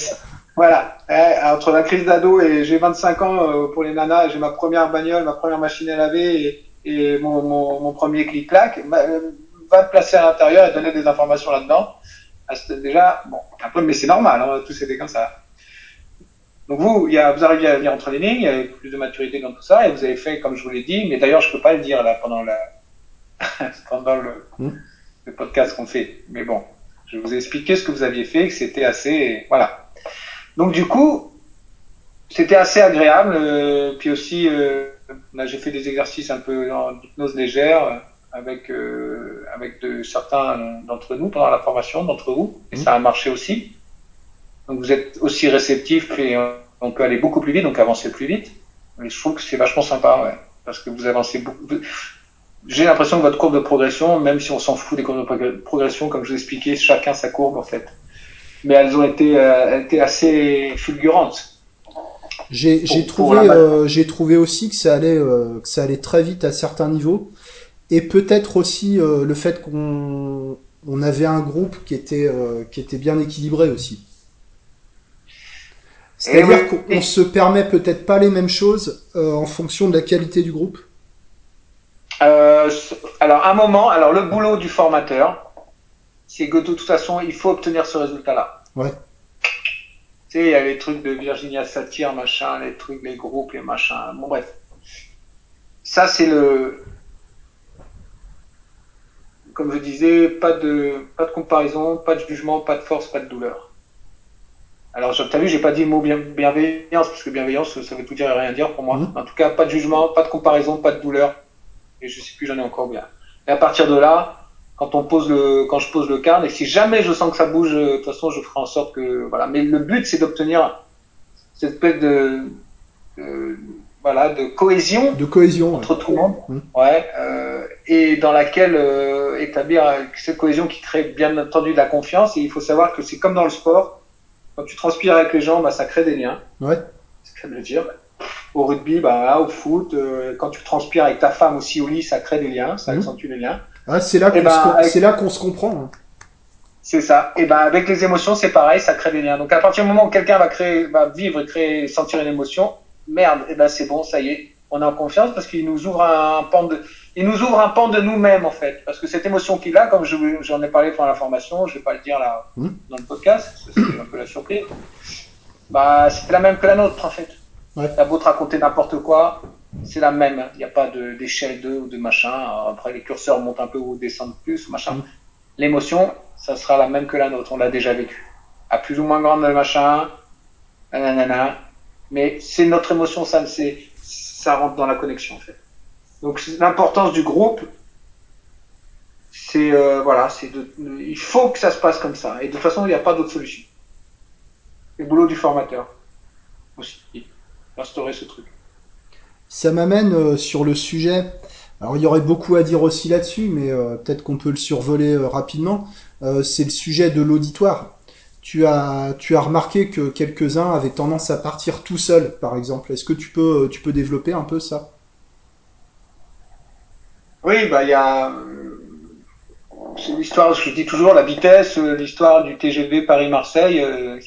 voilà. Eh, entre la crise d'ado et j'ai 25 ans pour les nanas, j'ai ma première bagnole, ma première machine à laver et, et mon, mon, mon, premier clic-clac, bah, va te placer à l'intérieur et donner des informations là-dedans. Ah, déjà, bon, un peu, mais c'est normal, hein, tous c'était comme ça. Donc vous, il y a, vous arrivez à lire entre les lignes, il y a plus de maturité dans tout ça, et vous avez fait comme je vous l'ai dit, mais d'ailleurs je peux pas le dire là pendant la pendant le, hmm. le podcast qu'on fait. Mais bon, je vous ai expliqué ce que vous aviez fait, que c'était assez voilà. Donc du coup, c'était assez agréable. Euh, puis aussi, euh, là j'ai fait des exercices un peu en hypnose légère euh, avec euh, avec de, certains d'entre nous pendant la formation, d'entre vous, et hmm. ça a marché aussi. Donc vous êtes aussi réceptif et on peut aller beaucoup plus vite, donc avancer plus vite. Mais je trouve que c'est vachement sympa, ouais, parce que vous avancez beaucoup. J'ai l'impression que votre courbe de progression, même si on s'en fout des courbes de progression, comme je vous expliquais, chacun sa courbe en fait. Mais elles ont été, euh, été assez fulgurantes. J'ai trouvé, euh, j'ai trouvé aussi que ça allait, euh, que ça allait très vite à certains niveaux, et peut-être aussi le fait qu'on on avait un groupe qui était, qui était bien équilibré aussi. C'est-à-dire qu'on se permet peut-être pas les mêmes choses en fonction de la qualité du groupe Alors, un moment, alors le boulot du formateur, c'est que de toute façon, il faut obtenir ce résultat-là. Ouais. Tu sais, il y a les trucs de Virginia Satir, machin, les trucs, les groupes, les machins. Bon, bref. Ça, c'est le, comme je disais, pas de, pas de comparaison, pas de jugement, pas de force, pas de douleur. Alors, tu as vu, j'ai pas dit le mot bienveillance, parce que bienveillance, ça veut tout dire et rien dire pour moi. Mmh. En tout cas, pas de jugement, pas de comparaison, pas de douleur. Et je sais plus, j'en ai encore bien. Et à partir de là, quand on pose le, quand je pose le cadre, et si jamais je sens que ça bouge, de toute façon, je ferai en sorte que, voilà. Mais le but, c'est d'obtenir cette espèce de, de, voilà, de cohésion, de cohésion entre tout le monde, mmh. ouais, euh, et dans laquelle euh, établir cette cohésion qui crée bien entendu de la confiance. Et il faut savoir que c'est comme dans le sport, quand tu transpires avec les gens, bah, ça crée des liens. Ouais. C'est ça le dire. Au rugby, bah, au foot, euh, quand tu transpires avec ta femme aussi au lit, ça crée des liens, ça mmh. accentue les liens. Ah, c'est là qu'on ben, se, là qu'on se comprend. Hein. C'est ça. Et ben avec les émotions, c'est pareil, ça crée des liens. Donc à partir du moment où quelqu'un va créer, va vivre, créer, sentir une émotion, merde, et eh ben c'est bon, ça y est, on est en confiance parce qu'il nous ouvre un pan de, il nous ouvre un pan de nous-mêmes en fait, parce que cette émotion qu'il a, comme j'en ai parlé pendant la formation, je vais pas le dire là mmh. dans le podcast, c'est un peu la surprise. Bah c'est la même que la nôtre en fait. Ouais. T'as beau te raconter n'importe quoi, c'est la même. Il n'y a pas d'échelle de, ou de machin. après les curseurs montent un peu ou descendent plus, machin. Mmh. L'émotion, ça sera la même que la nôtre. On l'a déjà vécu. À plus ou moins grande machin, nanana, mais c'est notre émotion, ça, c'est, ça rentre dans la connexion en fait. Donc l'importance du groupe, c'est euh, voilà, c'est de, il faut que ça se passe comme ça. Et de toute façon, il n'y a pas d'autre solution. Le boulot du formateur aussi, instaurer ce truc. Ça m'amène euh, sur le sujet. Alors il y aurait beaucoup à dire aussi là-dessus, mais euh, peut-être qu'on peut le survoler rapidement. c'est le sujet de l'auditoire tu as, tu as remarqué que quelques-uns avaient tendance à partir tout seuls, par exemple. Est-ce que tu peux, tu peux développer un peu ça? Oui, bah il y a c'est l'histoire, je dis toujours, la vitesse, l'histoire du TGV Paris-Marseille, euh,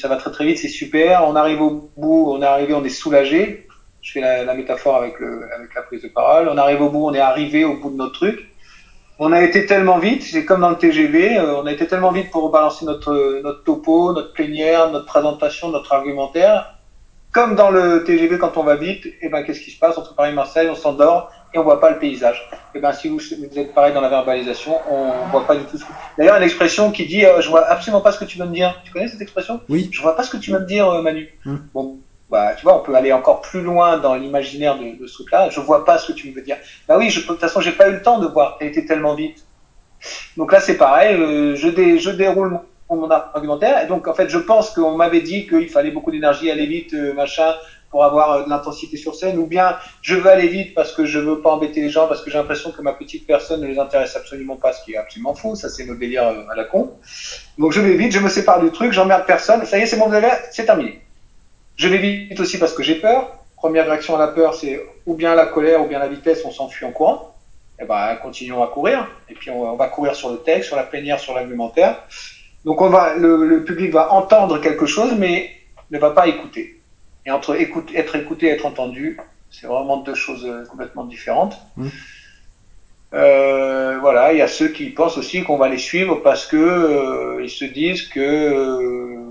ça va très très vite, c'est super. On arrive au bout, on est arrivé, on est soulagé. Je fais la, la métaphore avec, le, avec la prise de parole. On arrive au bout, on est arrivé au bout de notre truc on a été tellement vite, c'est comme dans le TGV, euh, on a été tellement vite pour balancer notre, notre topo, notre plénière, notre présentation, notre argumentaire. Comme dans le TGV, quand on va vite, et eh ben, qu'est-ce qui se passe? Entre Paris et Marseille On s'endort et on voit pas le paysage. Et eh ben, si vous, vous, êtes pareil dans la verbalisation, on voit pas du tout ce que... D'ailleurs, une expression qui dit, euh, je vois absolument pas ce que tu veux me dire. Tu connais cette expression? Oui. Je vois pas ce que tu veux me dire, euh, Manu. Hum. Bon, bah, tu vois, on peut aller encore plus loin dans l'imaginaire de, ce truc-là. Je vois pas ce que tu veux dire. Bah oui, je, de toute façon, j'ai pas eu le temps de voir. T'as été tellement vite. Donc là, c'est pareil. Euh, je, dé, je déroule mon, argumentaire. Et donc, en fait, je pense qu'on m'avait dit qu'il fallait beaucoup d'énergie, aller vite, euh, machin, pour avoir euh, de l'intensité sur scène. Ou bien, je veux aller vite parce que je veux pas embêter les gens, parce que j'ai l'impression que ma petite personne ne les intéresse absolument pas, ce qui est absolument faux. Ça, c'est notre délire à la con. Donc, je vais vite, je me sépare du truc, j'emmerde personne. Ça y est, c'est bon, vous c'est terminé. Je vais vite aussi parce que j'ai peur. Première réaction à la peur, c'est ou bien la colère ou bien la vitesse, on s'enfuit en courant. Eh ben, continuons à courir. Et puis, on, va courir sur le texte, sur la plénière, sur l'argumentaire. Donc, on va, le, public va entendre quelque chose, mais ne va pas écouter. Et entre écoute, être écouté et être entendu, c'est vraiment deux choses euh, complètement différentes. Mmh. Euh, voilà, il y a ceux qui pensent aussi qu'on va les suivre parce que euh, ils se disent que euh,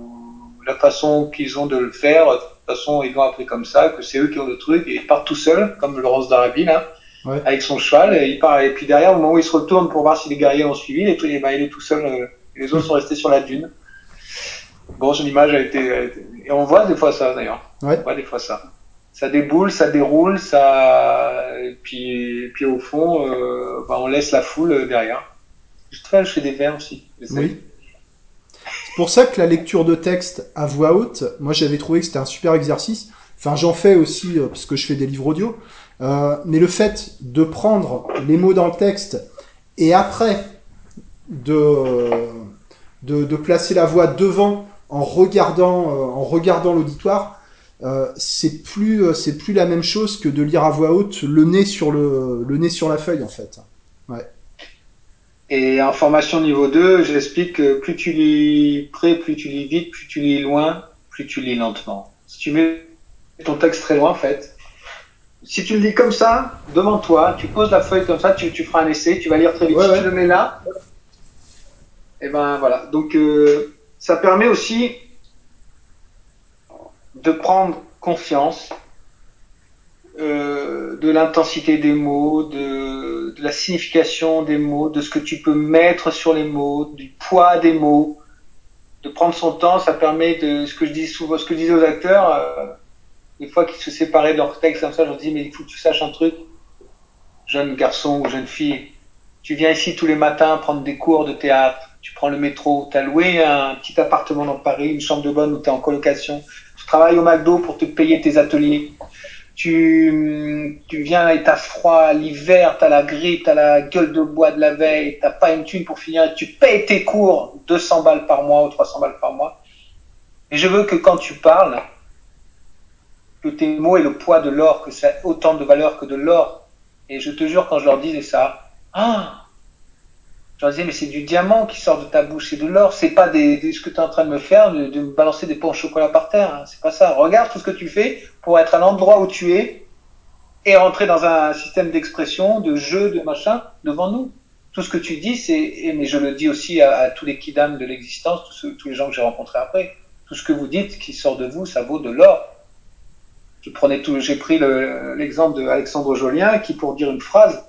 la façon qu'ils ont de le faire, de toute façon, ils l'ont appris comme ça, que c'est eux qui ont le truc, et ils partent tout seuls, comme Laurence d'Arabie, là, avec son cheval, et il part, et puis derrière, au moment où il se retourne pour voir si les guerriers ont suivi, et, et ben, il est tout seul, euh, et les autres sont restés sur la dune. Bon, son image a été, et on voit des fois ça, d'ailleurs. Ouais. On voit des fois ça. Ça déboule, ça déroule, ça, et puis, et puis au fond, euh, ben, on laisse la foule derrière. Je, je fais des vers aussi. Oui pour ça que la lecture de texte à voix haute, moi j'avais trouvé que c'était un super exercice. Enfin, j'en fais aussi euh, parce que je fais des livres audio. Euh, mais le fait de prendre les mots dans le texte et après de, de, de placer la voix devant en regardant, euh, en regardant l'auditoire, euh, c'est plus, euh, c'est plus la même chose que de lire à voix haute le nez sur le, le nez sur la feuille en fait. Ouais. Et en formation niveau 2, j'explique que plus tu lis près, plus tu lis vite, plus tu lis loin, plus tu lis lentement. Si tu mets ton texte très loin, en fait, si tu le lis comme ça, devant toi, tu poses la feuille comme ça, tu, tu feras un essai, tu vas lire très vite. si tu le mets là, et eh ben voilà. Donc euh, ça permet aussi de prendre conscience euh, de l'intensité des mots, de, de, la signification des mots, de ce que tu peux mettre sur les mots, du poids des mots, de prendre son temps, ça permet de ce que je dis souvent, ce que je disais aux acteurs, euh, des fois qu'ils se séparaient de leur texte comme ça, je leur dis mais il faut que tu saches un truc, jeune garçon ou jeune fille, tu viens ici tous les matins prendre des cours de théâtre, tu prends le métro, tu as loué un petit appartement dans Paris, une chambre de bonne où tu es en colocation, tu travailles au McDo pour te payer tes ateliers, tu, tu viens et t'as froid l'hiver, t'as la grippe, t'as la gueule de bois de la veille, t'as pas une thune pour finir, tu payes tes cours 200 balles par mois ou 300 balles par mois. Et je veux que quand tu parles, que tes mots aient le poids de l'or, que ça ait autant de valeur que de l'or. Et je te jure, quand je leur disais ça, ah, je leur disais, mais c'est du diamant qui sort de ta bouche, c'est de l'or, c'est pas des, ce que tu es en train de me faire, de, me balancer des pots au chocolat par terre, hein. c'est pas ça. Regarde tout ce que tu fais pour être à l'endroit où tu es et rentrer dans un système d'expression, de jeu, de machin, devant nous. Tout ce que tu dis, c'est, mais je le dis aussi à, tous les kidams de l'existence, tous, les gens que j'ai rencontrés après, tout ce que vous dites qui sort de vous, ça vaut de l'or. Je prenais tout, j'ai pris l'exemple de Alexandre Jolien qui, pour dire une phrase,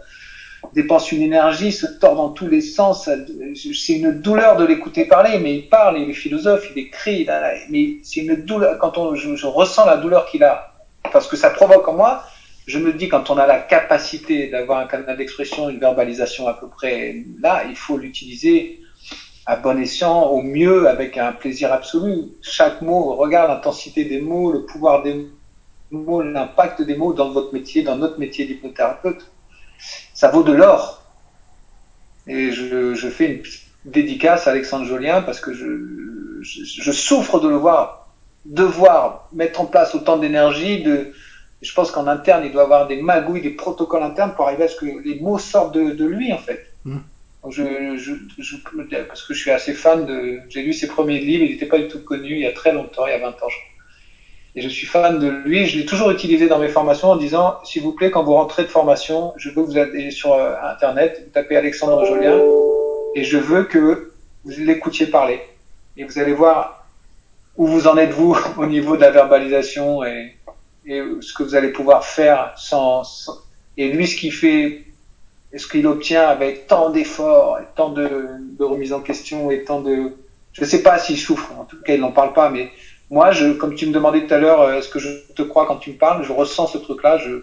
dépense une énergie, se tord dans tous les sens. C'est une douleur de l'écouter parler, mais il parle, il est philosophe, il écrit, mais c'est une douleur. Quand on, je, ressens la douleur qu'il a, parce que ça provoque en moi, je me dis quand on a la capacité d'avoir un canal d'expression, une verbalisation à peu près là, il faut l'utiliser à bon escient, au mieux, avec un plaisir absolu. Chaque mot, regarde l'intensité des mots, le pouvoir des mots, l'impact des mots dans votre métier, dans notre métier d'hypnothérapeute ça vaut de l'or. Et je, je, fais une dédicace à Alexandre Jolien parce que je, je, je, souffre de le voir devoir mettre en place autant d'énergie. De, je pense qu'en interne, il doit avoir des magouilles, des protocoles internes pour arriver à ce que les mots sortent de, de lui, en fait. Mmh. je, je, je, parce que je suis assez fan de. J'ai lu ses premiers livres, il n'était pas du tout connu il y a très longtemps, il y a 20 ans, je crois. Et je suis fan de lui. Je l'ai toujours utilisé dans mes formations en disant, s'il vous plaît, quand vous rentrez de formation, je veux que vous allez sur euh, Internet, vous tapez Alexandre Jolien, et je veux que vous l'écoutiez parler. Et vous allez voir où vous en êtes vous au niveau de la verbalisation et, ce que vous allez pouvoir faire sans, et lui ce qu'il fait ce qu'il obtient avec tant d'efforts tant de, de remise en question et tant de je ne sais pas s'il souffre en tout cas il n'en parle pas mais moi, je, comme tu me demandais tout à l'heure, euh, est-ce que je te crois quand tu me parles, je ressens ce truc-là, je,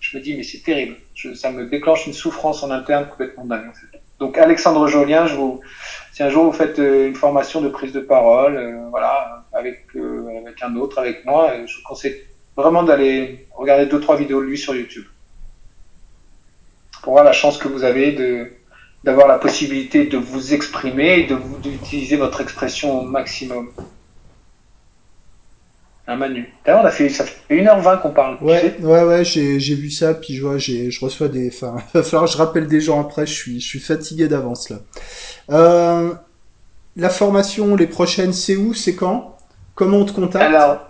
je me dis, mais c'est terrible. Je, ça me déclenche une souffrance en interne complètement dingue. En fait. Donc, Alexandre Jolien, je vous, si un jour vous faites euh, une formation de prise de parole, euh, voilà, avec, avec un autre, avec moi, je vous conseille vraiment d'aller regarder deux, trois vidéos de lui sur YouTube. Pour voir la chance que vous avez de, d'avoir la possibilité de vous exprimer et de vous, d'utiliser votre expression au maximum. Un Manu. on a fait, ça fait 1h20 qu'on parle. Ouais, ouais, ouais, j'ai, j'ai vu ça, puis je vois, j'ai, je reçois des, enfin, va falloir que je rappelle des gens après, je suis, je suis fatigué d'avance, là. Euh, la formation, les prochaines, c'est où, c'est quand? Comment on te contacte? Alors,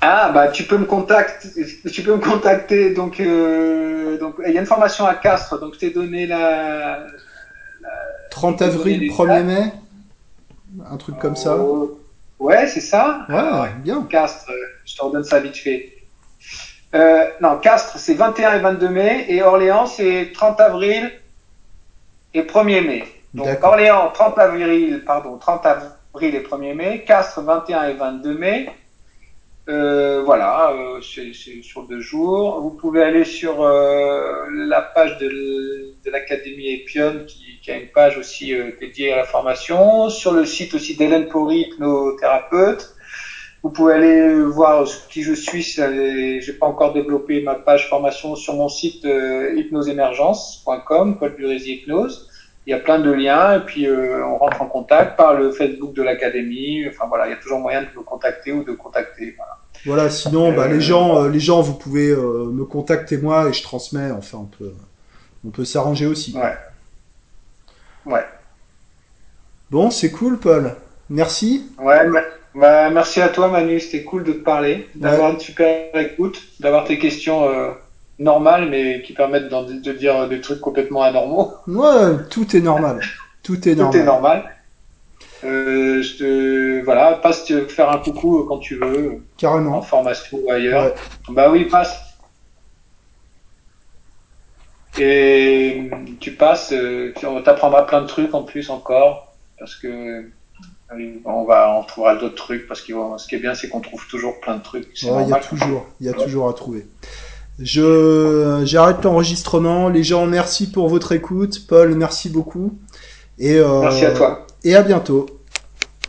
ah, bah, tu peux me contacter, tu peux me contacter, donc, euh, donc, il y a une formation à Castres, donc je t'ai donné la, la 30 avril, 1er mai? Un truc comme ça? Ouais, c'est ça. Ouais, bien. Castres, euh, je te redonne ça vite fait. Euh, non, Castres, c'est 21 et 22 mai, et Orléans, c'est 30 avril et 1er mai. Donc Orléans, 30 avril, pardon, 30 avril et 1er mai, Castres, 21 et 22 mai. Euh, voilà, euh, c'est sur deux jours. Vous pouvez aller sur euh, la page de, l'Académie Epion qui, qui, a une page aussi euh, dédiée à la formation. Sur le site aussi d'Hélène Pori, hypnothérapeute. Vous pouvez aller voir qui je suis. J'ai pas encore développé ma page formation sur mon site euh, hypnoseemergence.com, Paul Burési Hypnose. Il y a plein de liens et puis on rentre en contact par le Facebook de l'académie. Enfin voilà, il y a toujours moyen de me contacter ou de contacter. Voilà. Voilà, sinon, bah, les gens, euh, les gens, vous pouvez euh, me contacter moi et je transmets. Enfin, on peut, on peut s'arranger aussi. Ouais. Ouais. Bon, c'est cool, Paul. Merci. Ouais, bah, merci à toi, Manu. C'était cool de te parler, d'avoir une super écoute, d'avoir tes questions euh, normales, mais qui permettent de dire des trucs complètement anormaux. Ouais, tout est normal. Tout est normal. Tout est normal. Euh, je te voilà, passe te faire un coucou quand tu veux, Carrément. en formation ou ailleurs. Bah oui, passe. Et tu passes, euh, tu t'apprendras plein de trucs en plus encore, parce que on va, on trouvera d'autres trucs, parce que ce qui est bien, c'est qu'on trouve toujours plein de trucs. Il y a toujours, il y a toujours à trouver. Je j'arrête l'enregistrement. Les gens, merci pour votre écoute. Paul, merci beaucoup. Et merci à toi. Et à bientôt.